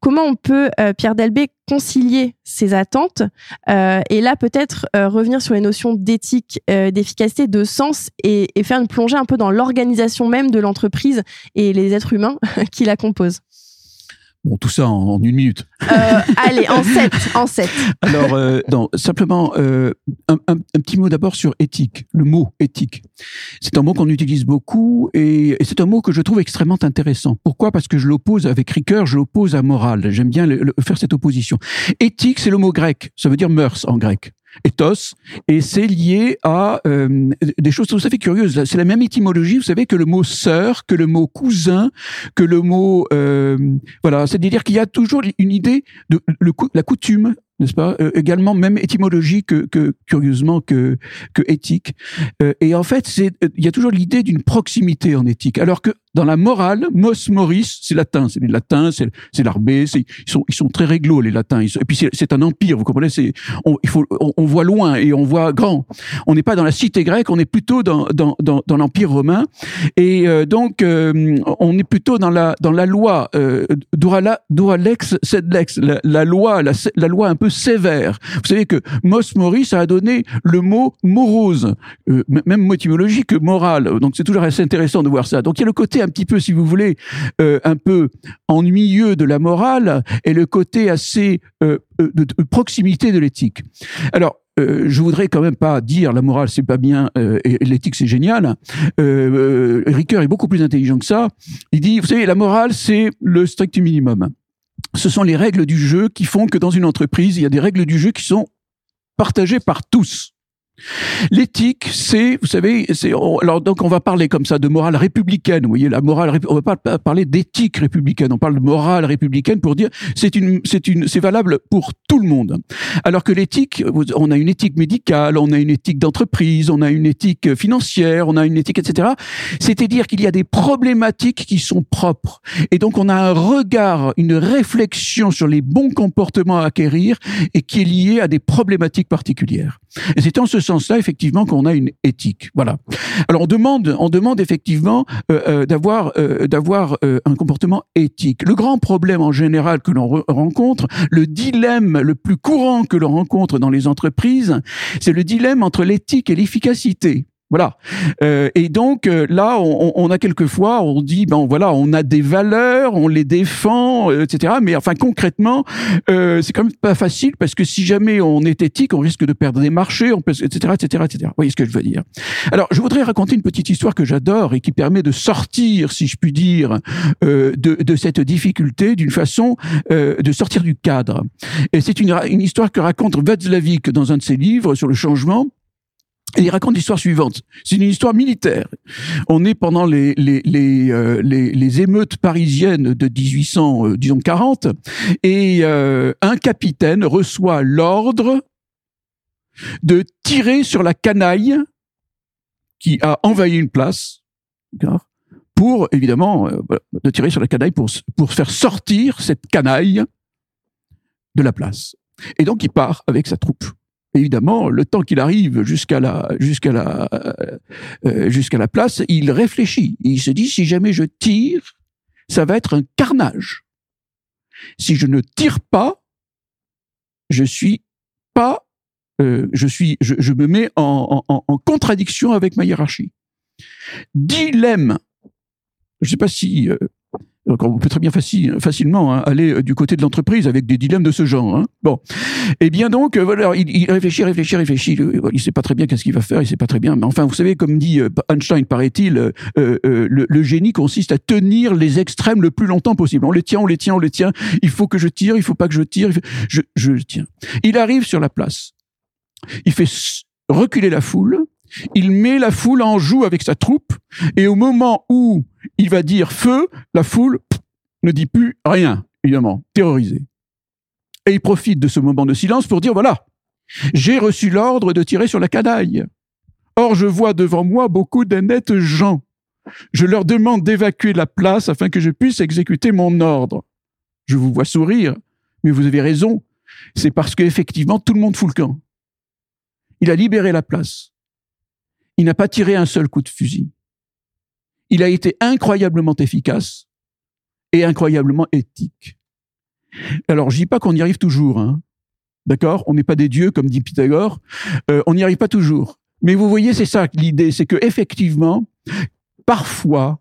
Comment on peut, euh, Pierre Delbé, concilier ces attentes euh, et là peut-être euh, revenir sur les notions d'éthique, d'efficacité, de sens et, et faire une plongée un peu dans l'organisation même de l'entreprise et les êtres humains [laughs] qui la composent? Bon, tout ça en, en une minute. Euh, allez, en 7, en 7. [laughs] Alors, euh, non, simplement, euh, un, un- un petit mot d'abord sur éthique, le mot éthique. C'est un mot qu'on utilise beaucoup et, et c'est un mot que je trouve extrêmement intéressant. Pourquoi? Parce que je l'oppose avec rigueur, je l'oppose à morale. J'aime bien le- le- faire cette opposition. Éthique, c'est le mot grec, ça veut dire mœurs en grec. Et c'est lié à euh, des choses tout à fait curieuses. C'est la même étymologie, vous savez, que le mot sœur, que le mot cousin, que le mot... euh, voilà, c'est-à-dire qu'il y a toujours une idée de la coutume, n'est-ce pas Euh, Également, même étymologie que, que curieusement que, que éthique. Euh, et en fait, c'est il y a toujours l'idée d'une proximité en éthique, alors que dans la morale, mos moris, c'est latin, c'est les latins, c'est c'est c'est ils sont ils sont très réglo les latins. Et puis c'est- un empire, vous comprenez C'est on, on, on voit loin et on voit grand. On n'est pas dans la cité grecque, on est plutôt dans dans dans, dans l'empire romain. Et euh, donc euh, on est plutôt dans la dans la loi euh, dura la- dura lex sed lex, la, la loi la, la loi un peu sévère. Vous savez que mos moris ça a donné le mot morose, euh, même mot étymologique moral. Donc c'est toujours assez intéressant de voir ça. Donc il y a le côté un petit peu, si vous voulez, euh, un peu ennuyeux de la morale et le côté assez euh, euh, de, proximité de l'éthique. Alors euh, je voudrais quand même pas dire la morale c'est pas bien et, l'éthique c'est génial. Ricoeur est beaucoup plus intelligent que ça. Il dit, vous savez, la morale c'est le strict minimum. Ce sont les règles du jeu qui font que dans une entreprise il y a des règles du jeu qui sont partagées par tous. L'éthique, c'est, vous savez, c'est, alors donc on va parler comme ça de morale républicaine. Vous voyez, la morale, on va pas parler d'éthique républicaine. On parle de morale républicaine pour dire c'est une, c'est une, c'est valable pour tout le monde. Alors que l'éthique, on a une éthique médicale, on a une éthique d'entreprise, on a une éthique financière, on a une éthique, etc. C'est-à-dire qu'il y a des problématiques qui sont propres. Et donc on a un regard, une réflexion sur les bons comportements à acquérir et qui est lié à des problématiques particulières. Et c'est en ce sens-là, effectivement, qu'on a une éthique. Voilà. Alors on demande, on demande effectivement euh, euh, d'avoir, euh, d'avoir un comportement éthique. Le grand problème en général que l'on re- rencontre, le dilemme le plus courant que l'on rencontre dans les entreprises, c'est le dilemme entre l'éthique et l'efficacité. Voilà. Euh, et donc euh, là, on, on a quelquefois, on dit, ben voilà, on a des valeurs, on les défend, euh, etc. Mais enfin concrètement, euh, c'est quand même pas facile parce que si jamais on est éthique, on risque de perdre des marchés, on peut, etc., etc., etc. Vous voyez ce que je veux dire? Alors, je voudrais raconter une petite histoire que j'adore et qui permet de sortir, si je puis dire, euh, de, de cette difficulté d'une façon de sortir du cadre. Et c'est une, une histoire que raconte Václavic dans un de ses livres sur le changement. Et il raconte l'histoire suivante. C'est une histoire militaire. On est pendant les les les euh, les, les émeutes parisiennes de 1800 euh, disons 40 et euh, un capitaine reçoit l'ordre de tirer sur la canaille qui a envahi une place pour évidemment euh, de tirer sur la canaille pour pour faire sortir cette canaille de la place. Et donc il part avec sa troupe évidemment, le temps qu'il arrive jusqu'à la jusqu'à la euh, jusqu'à la place, il réfléchit. Il se dit si jamais je tire, ça va être un carnage. Si je ne tire pas, je suis pas, euh, je suis, je, je me mets en, en, en contradiction avec ma hiérarchie. Dilemme. Je ne sais pas si euh, donc on peut très bien facile, facilement hein, aller euh, du côté de l'entreprise avec des dilemmes de ce genre. Hein. Bon, et bien donc euh, voilà, il, réfléchit, réfléchit, réfléchit. Il, il sait pas très bien qu'est-ce qu'il va faire, il sait pas très bien. Mais enfin, vous savez, comme dit euh, Einstein, paraît-il, euh, euh, le, génie consiste à tenir les extrêmes le plus longtemps possible. On les tient, on les tient, on les tient. Il faut que je tire, il faut pas que je tire. Je le tiens. Il arrive sur la place. Il fait reculer la foule. Il met la foule en joue avec sa troupe. Et au moment où il va dire feu, la foule ne dit plus rien, évidemment, terrorisée. Et il profite de ce moment de silence pour dire voilà, j'ai reçu l'ordre de tirer sur la canaille. Or, je vois devant moi beaucoup d'honnêtes gens. Je leur demande d'évacuer la place afin que je puisse exécuter mon ordre. Je vous vois sourire, mais vous avez raison. C'est parce qu'effectivement, tout le monde fout le camp. Il a libéré la place. Il n'a pas tiré un seul coup de fusil. Il a été incroyablement efficace et incroyablement éthique. Alors, je dis pas qu'on y arrive toujours, hein. D'accord? On n'est pas des dieux, comme dit Pythagore. Euh, on n'y arrive pas toujours. Mais vous voyez, c'est ça l'idée, c'est que effectivement, parfois,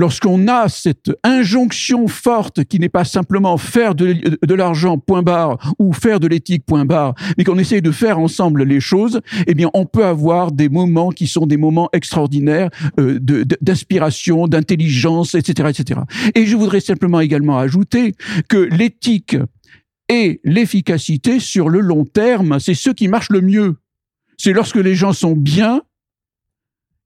lorsqu'on a cette injonction forte qui n'est pas simplement faire de, l'argent point barre ou faire de l'éthique point barre, mais qu'on essaye de faire ensemble les choses, eh bien, on peut avoir des moments qui sont des moments extraordinaires euh, d'inspiration, d'intelligence, etc., etc. Et je voudrais simplement également ajouter que l'éthique et l'efficacité sur le long terme, c'est ce qui marche le mieux. C'est lorsque les gens sont bien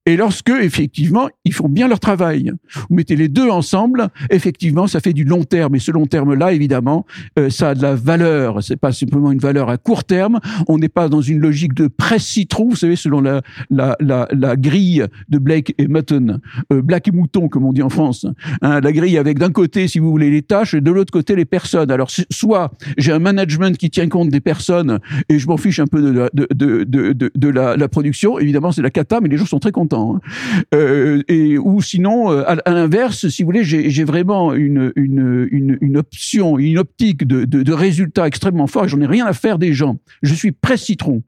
et lorsque, effectivement, ils font bien leur travail, vous mettez les deux ensemble, effectivement, ça fait du long terme. Et ce long terme-là, évidemment, euh, ça a de la valeur. C'est pas simplement une valeur à court terme. On n'est pas dans une logique de presse citron, vous savez, selon la, la, la, la grille de Blake et Mutton, euh, Black et Mouton, comme on dit en France. Hein, la grille avec d'un côté, si vous voulez, les tâches, et de l'autre côté, les personnes. Alors, soit j'ai un management qui tient compte des personnes, et je m'en fiche un peu de la, de, de, de, de la production. Évidemment, c'est la cata, mais les gens sont très contents. Hein. Euh, et ou sinon, euh, à, l'inverse, si vous voulez, j'ai vraiment une, une, une, option, une optique de, de, résultats extrêmement fort. J'en ai rien à faire des gens. Je suis presse citron,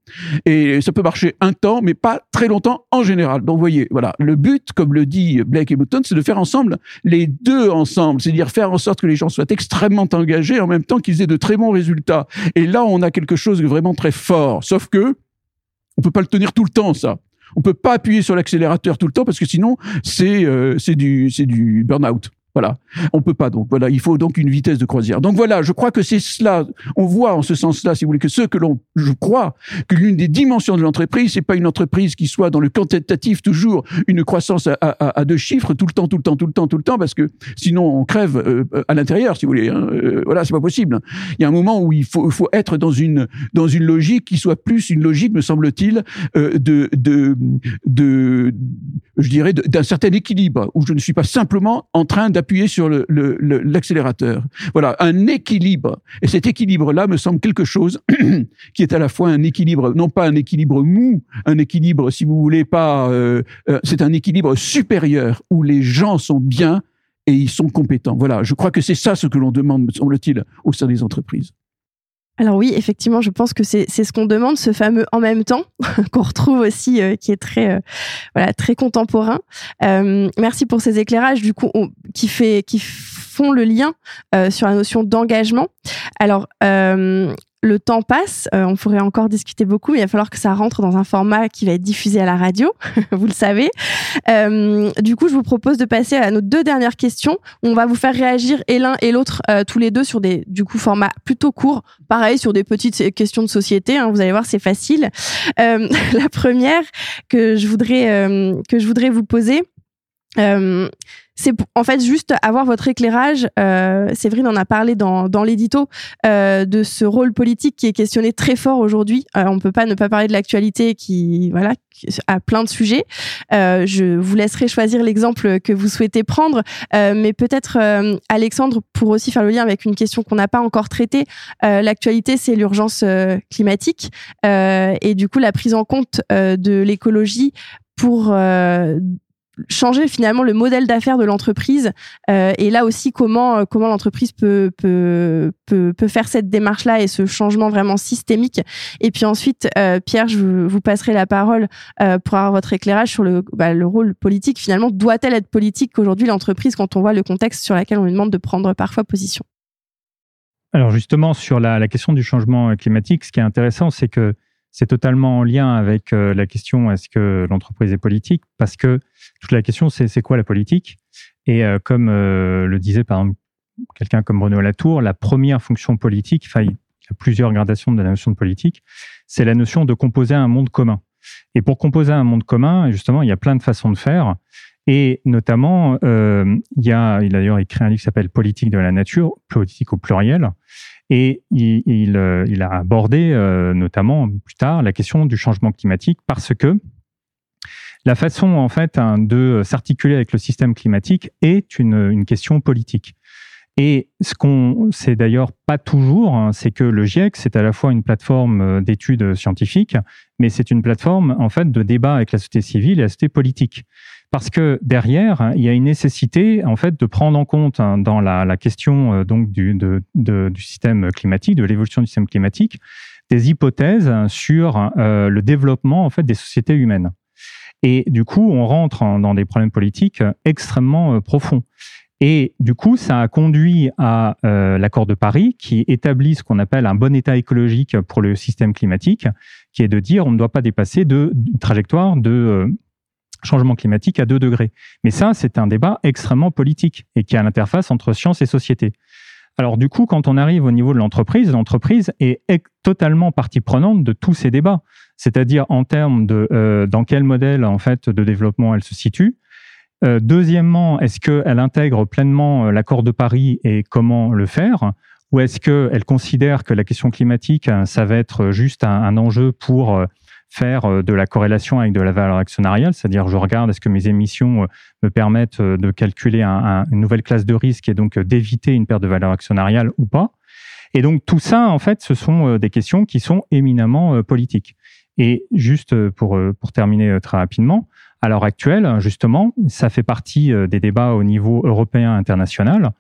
et ça peut marcher un temps, mais pas très longtemps en général. Donc, vous voyez, voilà, le but, comme le dit Blake et Button, c'est de faire ensemble les deux ensemble, c'est-à-dire faire en sorte que les gens soient extrêmement engagés en même temps qu'ils aient de très bons résultats. Et là, on a quelque chose de vraiment très fort. Sauf que on peut pas le tenir tout le temps, ça. On peut pas appuyer sur l'accélérateur tout le temps parce que sinon c'est euh, c'est du c'est du burn-out. Voilà, on peut pas donc voilà, il faut donc une vitesse de croisière. Donc voilà, je crois que c'est cela. On voit en ce sens-là, si vous voulez, que ce que l'on, je crois que l'une des dimensions de l'entreprise, c'est pas une entreprise qui soit dans le quantitatif toujours une croissance à, deux chiffres tout le temps, tout le temps, tout le temps, tout le temps, parce que sinon on crève euh, à l'intérieur, si vous voulez. Hein. Euh, voilà, c'est pas possible. Il y a un moment où il faut, faut être dans une dans une logique qui soit plus une logique, me semble-t-il, euh, de, de de je dirais d'un certain équilibre où je ne suis pas simplement en train appuyer sur l'accélérateur. Voilà, un équilibre. Et cet équilibre-là me semble quelque chose [clears throat] qui est à la fois un équilibre, non pas un équilibre mou, un équilibre, si vous voulez pas, euh, euh, c'est un équilibre supérieur où les gens sont bien et ils sont compétents. Voilà, je crois que c'est ça ce que l'on demande, me semble-t-il, au sein des entreprises. Alors oui, effectivement, je pense que c'est ce qu'on demande, ce fameux en même temps [laughs] qu'on retrouve aussi, euh, qui est très euh, voilà très contemporain. Euh, merci pour ces éclairages, du coup, qui fait qui font le lien sur la notion d'engagement. Alors le temps passe, euh, on pourrait encore discuter beaucoup, il va falloir que ça rentre dans un format qui va être diffusé à la radio, [laughs] vous le savez. Euh, du coup, je vous propose de passer à nos deux dernières questions. On va vous faire réagir et l'un et l'autre euh, tous les deux sur des du coup formats plutôt courts, pareil sur des petites questions de société. Hein, vous allez voir, c'est facile. [laughs] la première que je voudrais que je voudrais vous poser c'est en fait juste avoir votre éclairage. Euh, Séverine en a parlé dans, dans l'édito euh, de ce rôle politique qui est questionné très fort aujourd'hui. Euh, on peut pas ne pas parler de l'actualité qui voilà a plein de sujets. Euh, je vous laisserai choisir l'exemple que vous souhaitez prendre, euh, mais peut-être euh, Alexandre pour aussi faire le lien avec une question qu'on n'a pas encore traitée. l'actualité, c'est l'urgence climatique et du coup la prise en compte de l'écologie pour changer finalement le modèle d'affaires de l'entreprise euh, et là aussi comment euh, comment l'entreprise peut, peut peut peut faire cette démarche là et ce changement vraiment systémique. Et puis ensuite euh, Pierre je vous, passerai la parole euh, pour avoir votre éclairage sur le bah, le rôle politique. Finalement doit-elle être politique aujourd'hui l'entreprise quand on voit le contexte sur lequel on lui demande de prendre parfois position? Alors justement sur la, la question du changement climatique ce qui est intéressant c'est que c'est totalement en lien avec euh, la question est-ce que l'entreprise est politique? Parce que toute la question, c'est c'est quoi la politique? Et euh, comme euh, le disait par quelqu'un comme Bruno Latour, la première fonction politique, enfin, il y a plusieurs gradations de la notion de politique, c'est la notion de composer un monde commun. Et pour composer un monde commun, justement, il y a plein de façons de faire. Et notamment, il a d'ailleurs écrit un livre qui s'appelle Politique de la nature, politique au pluriel. Et il, euh, il, a abordé euh, notamment plus tard la question du changement climatique parce que la façon en fait hein, de s'articuler avec le système climatique est une, une question politique. Et ce qu'on sait d'ailleurs pas toujours, hein, c'est que le GIEC, c'est à la fois une plateforme euh, d'études scientifiques, mais c'est une plateforme en fait de débat avec la société civile et la société politique parce que derrière, il y a une nécessité en fait de prendre en compte hein, dans la, question euh, donc du, système climatique, de l'évolution du système climatique, des hypothèses sur euh, le développement en fait des sociétés humaines. Et du coup, on rentre dans des problèmes politiques extrêmement profonds. Et du coup, ça a conduit à euh, l'accord de Paris qui établit ce qu'on appelle un bon état écologique pour le système climatique, qui est de dire on ne doit pas dépasser de, une trajectoire de euh, changement climatique à 2 degrés. Mais ça, c'est un débat extrêmement politique et qui a l'interface entre science et société. Alors du coup, quand on arrive au niveau de l'entreprise, l'entreprise est totalement partie prenante de tous ces débats, c'est-à-dire en termes de euh, dans quel modèle en fait de développement elle se situe, euh, deuxièmement, est-ce qu'elle intègre pleinement euh, l'accord de Paris et comment le faire? Ou est-ce qu'elle considère que la question climatique, ça va être juste un, enjeu pour faire de la corrélation avec de la valeur actionnariale, c'est-à-dire je regarde est-ce que mes émissions me permettent de calculer une nouvelle classe de risque et donc d'éviter une perte de valeur actionnariale ou pas. Et donc tout ça, en fait, ce sont des questions qui sont éminemment politiques. Et juste pour, pour terminer très rapidement, à l'heure actuelle, justement, ça fait partie euh, des débats au niveau européen international.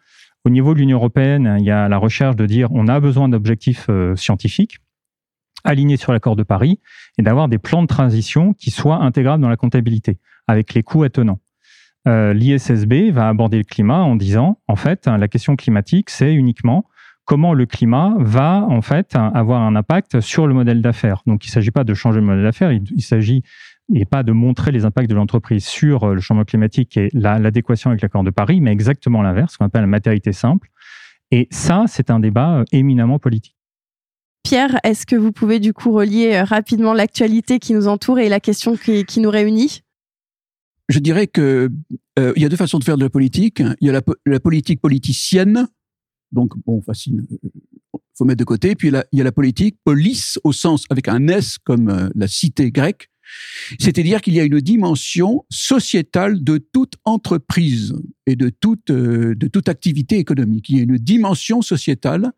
Au niveau de l'Union européenne, il y a la recherche de dire on a besoin d'objectifs euh, scientifiques alignés sur l'accord de Paris et d'avoir des plans de transition qui soient intégrables dans la comptabilité, avec les coûts attenants. Euh, L'ISSB va aborder le climat en disant, en fait, la question climatique, c'est uniquement comment le climat va en fait avoir un impact sur le modèle d'affaires. Donc il ne s'agit pas de changer le modèle d'affaires, il s'agit et pas de montrer les impacts de l'entreprise sur euh, le changement climatique et l'adéquation avec l'accord de Paris, mais exactement l'inverse, ce qu'on appelle la matérialité simple. Et ça, c'est un débat euh, éminemment politique. Pierre, est-ce que vous pouvez du coup relier euh, rapidement l'actualité qui nous entoure et la question qui, nous réunit? Je dirais que il y a deux façons de faire de la politique. Il y a la, politique politicienne, donc bon, facile, faut mettre de côté. Puis il y a la politique police au sens avec un S comme la cité grecque, c'est-à-dire qu'il y a une dimension sociétale de toute entreprise et de toute euh, de toute activité économique. Il y a une dimension sociétale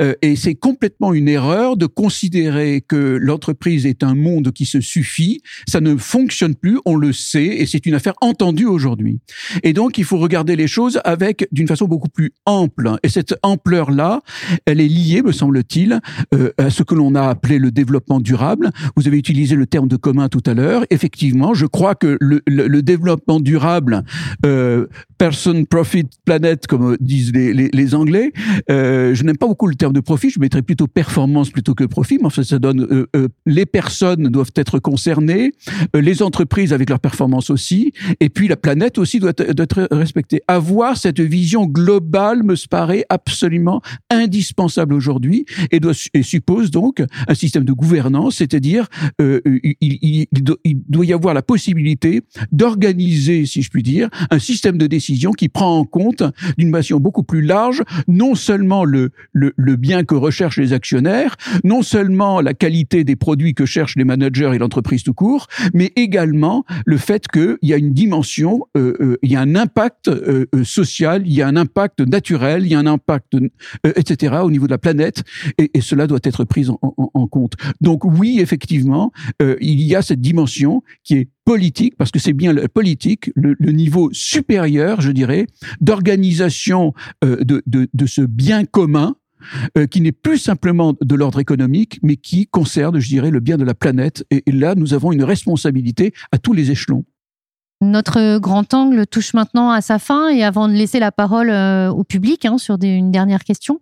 euh, et c'est complètement une erreur de considérer que l'entreprise est un monde qui se suffit. Ça ne fonctionne plus, on le sait, et c'est une affaire entendue aujourd'hui. Et donc il faut regarder les choses avec d'une façon beaucoup plus ample. Et cette ampleur là, elle est liée, me semble-t-il, euh, à ce que l'on a appelé le développement durable. Vous avez utilisé le terme de commun tout à l'heure. Effectivement, je crois que le, le, le développement durable euh, person, profit, planet, comme disent les, les, les Anglais. Euh, je n'aime pas beaucoup le terme de profit, je mettrais plutôt performance plutôt que profit, mais enfin ça donne euh, euh, les personnes doivent être concernées, euh, les entreprises avec leur performance aussi, et puis la planète aussi doit, doit être respectée. Avoir cette vision globale me paraît absolument indispensable aujourd'hui et, et suppose donc un système de gouvernance, c'est-à-dire euh, il, il, il, il doit y avoir la possibilité d'organiser, si je puis dire, un système de décision qui prend en compte d'une façon beaucoup plus large non seulement le, le, le, bien que recherchent les actionnaires, non seulement la qualité des produits que cherchent les managers et l'entreprise tout court, mais également le fait qu'il y a une dimension, euh, euh, il y a un impact euh, euh, social, il y a un impact naturel, il y a un impact, euh, etc. au niveau de la planète, et, et cela doit être pris en, en, en, compte. Donc oui, effectivement, il y a cette dimension qui est politique, parce que c'est bien le politique, le, niveau supérieur, je dirais, d'organisation euh, de, de, de, ce bien commun euh, qui n'est plus simplement de l'ordre économique, mais qui concerne, je dirais, le bien de la planète. Et, là, nous avons une responsabilité à tous les échelons. Notre grand angle touche maintenant à sa fin et avant de laisser la parole euh, au public hein, sur une dernière question,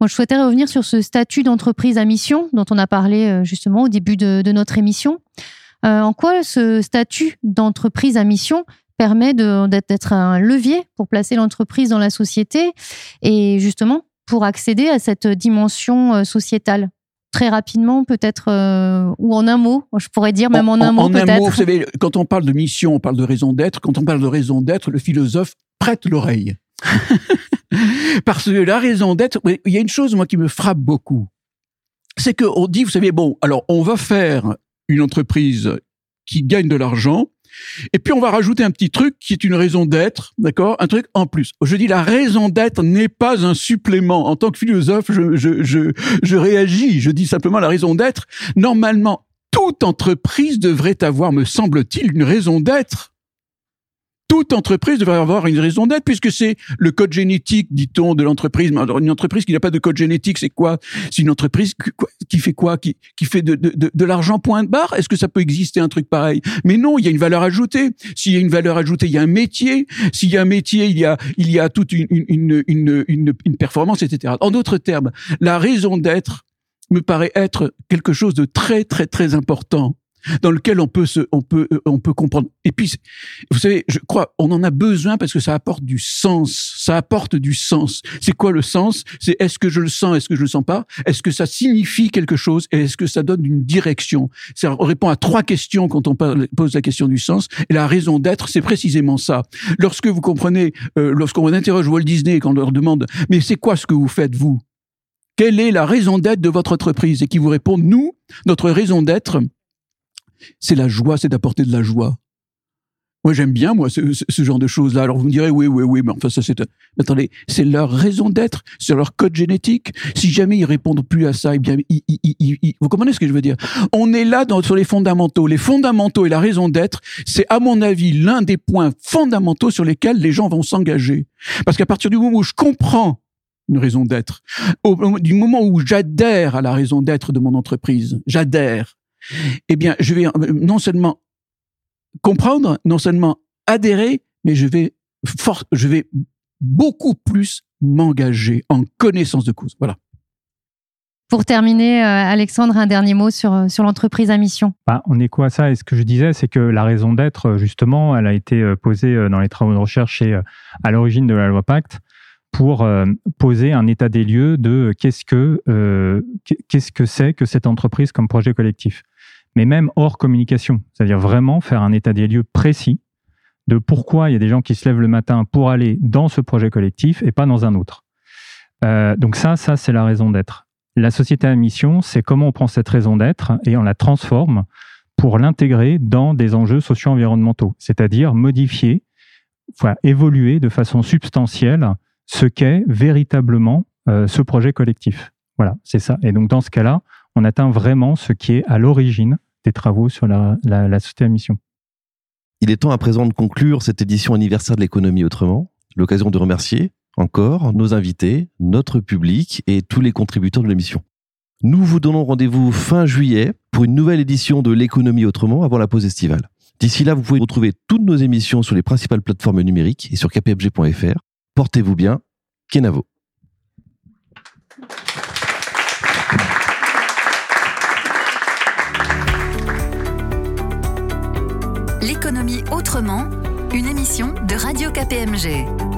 moi je souhaitais revenir sur ce statut d'entreprise à mission dont on a parlé justement au début de notre émission. Euh, en quoi ce statut d'entreprise à mission permet d'être un levier pour placer l'entreprise dans la société et justement pour accéder à cette dimension euh, sociétale? Très rapidement, peut-être, euh, ou en un mot, je pourrais dire même en, en un mot. En un mot, vous savez, quand on parle de mission, on parle de raison d'être. Quand on parle de raison d'être, le philosophe prête l'oreille. [laughs] Parce que la raison d'être, il y a une chose, moi, qui me frappe beaucoup. C'est qu'on dit, vous savez, bon, alors on va faire une entreprise qui gagne de l'argent. Et puis on va rajouter un petit truc qui est une raison d'être, d'accord? Un truc en plus. Je dis la raison d'être n'est pas un supplément. En tant que philosophe, je, je, je, je réagis. Je dis simplement la raison d'être. Normalement, toute entreprise devrait avoir, me semble-t-il, une raison d'être. Toute entreprise devrait avoir une raison d'être puisque c'est le code génétique, dit-on, de l'entreprise. Une entreprise qui n'a pas de code génétique, c'est quoi? C'est une entreprise qui fait quoi? Qui, fait de, l'argent point de barre? Est-ce que ça peut exister un truc pareil? Mais non, il y a une valeur ajoutée. S'il y a une valeur ajoutée, il y a un métier. S'il y a un métier, il y a, toute une, une performance, etc. En d'autres termes, la raison d'être me paraît être quelque chose de très, très, très important dans lequel on peut se, on peut, euh, on peut comprendre. Et puis, vous savez, je crois, on en a besoin parce que ça apporte du sens. Ça apporte du sens. C'est quoi le sens? C'est est-ce que je le sens Est-ce que je le sens pas? Est-ce que ça signifie quelque chose Et est-ce que ça donne une direction? Ça répond à trois questions quand on pose la question du sens. Et la raison d'être, c'est précisément ça. Lorsque vous comprenez, euh, lorsqu'on interroge Walt Disney et qu'on leur demande, mais c'est quoi ce que vous faites vous? Quelle est la raison d'être de votre entreprise? Et qui vous répondent, nous, notre raison d'être, c'est la joie, c'est d'apporter de la joie. Moi, j'aime bien, moi, ce, genre de choses-là. Alors, vous me direz, oui, oui, oui, mais enfin, ça, c'est... attendez, c'est leur raison d'être, c'est leur code génétique. Si jamais ils répondent plus à ça, eh bien, vous comprenez ce que je veux dire? On est là dans, sur les fondamentaux. Les fondamentaux et la raison d'être, c'est, à mon avis, l'un des points fondamentaux sur lesquels les gens vont s'engager. Parce qu'à partir du moment où je comprends une raison d'être, du moment où j'adhère à la raison d'être de mon entreprise, j'adhère, eh bien, je vais euh, non seulement comprendre, non seulement adhérer, mais je vais je vais beaucoup plus m'engager en connaissance de cause. Voilà. Pour terminer, euh, Alexandre, un dernier mot sur, euh, sur l'entreprise à mission. Bah, on est quoi à ça? Et ce que je disais, c'est que la raison d'être, justement, elle a été posée dans les travaux de recherche et à l'origine de la loi Pacte pour poser un état des lieux de qu'est-ce que qu'est-ce que c'est que cette entreprise comme projet collectif mais même hors communication. C'est-à-dire vraiment faire un état des lieux précis de pourquoi il y a des gens qui se lèvent le matin pour aller dans ce projet collectif et pas dans un autre. Euh, donc ça, ça c'est la raison d'être. La société à mission, c'est comment on prend cette raison d'être et on la transforme pour l'intégrer dans des enjeux socio-environnementaux, c'est-à-dire modifier, évoluer de façon substantielle ce qu'est véritablement euh, ce projet collectif. Voilà, c'est ça. Et donc dans ce cas-là, on atteint vraiment ce qui est à l'origine travaux sur la, société à mission. Il est temps à présent de conclure cette édition anniversaire de l'économie autrement. L'occasion de remercier encore nos invités, notre public et tous les contributeurs de l'émission. Nous vous donnons rendez-vous fin juillet pour une nouvelle édition de l'économie autrement avant la pause estivale. D'ici là, vous pouvez retrouver toutes nos émissions sur les principales plateformes numériques et sur kpmg.fr. Portez-vous bien. Kenavo. L'économie autrement, une émission de Radio KPMG.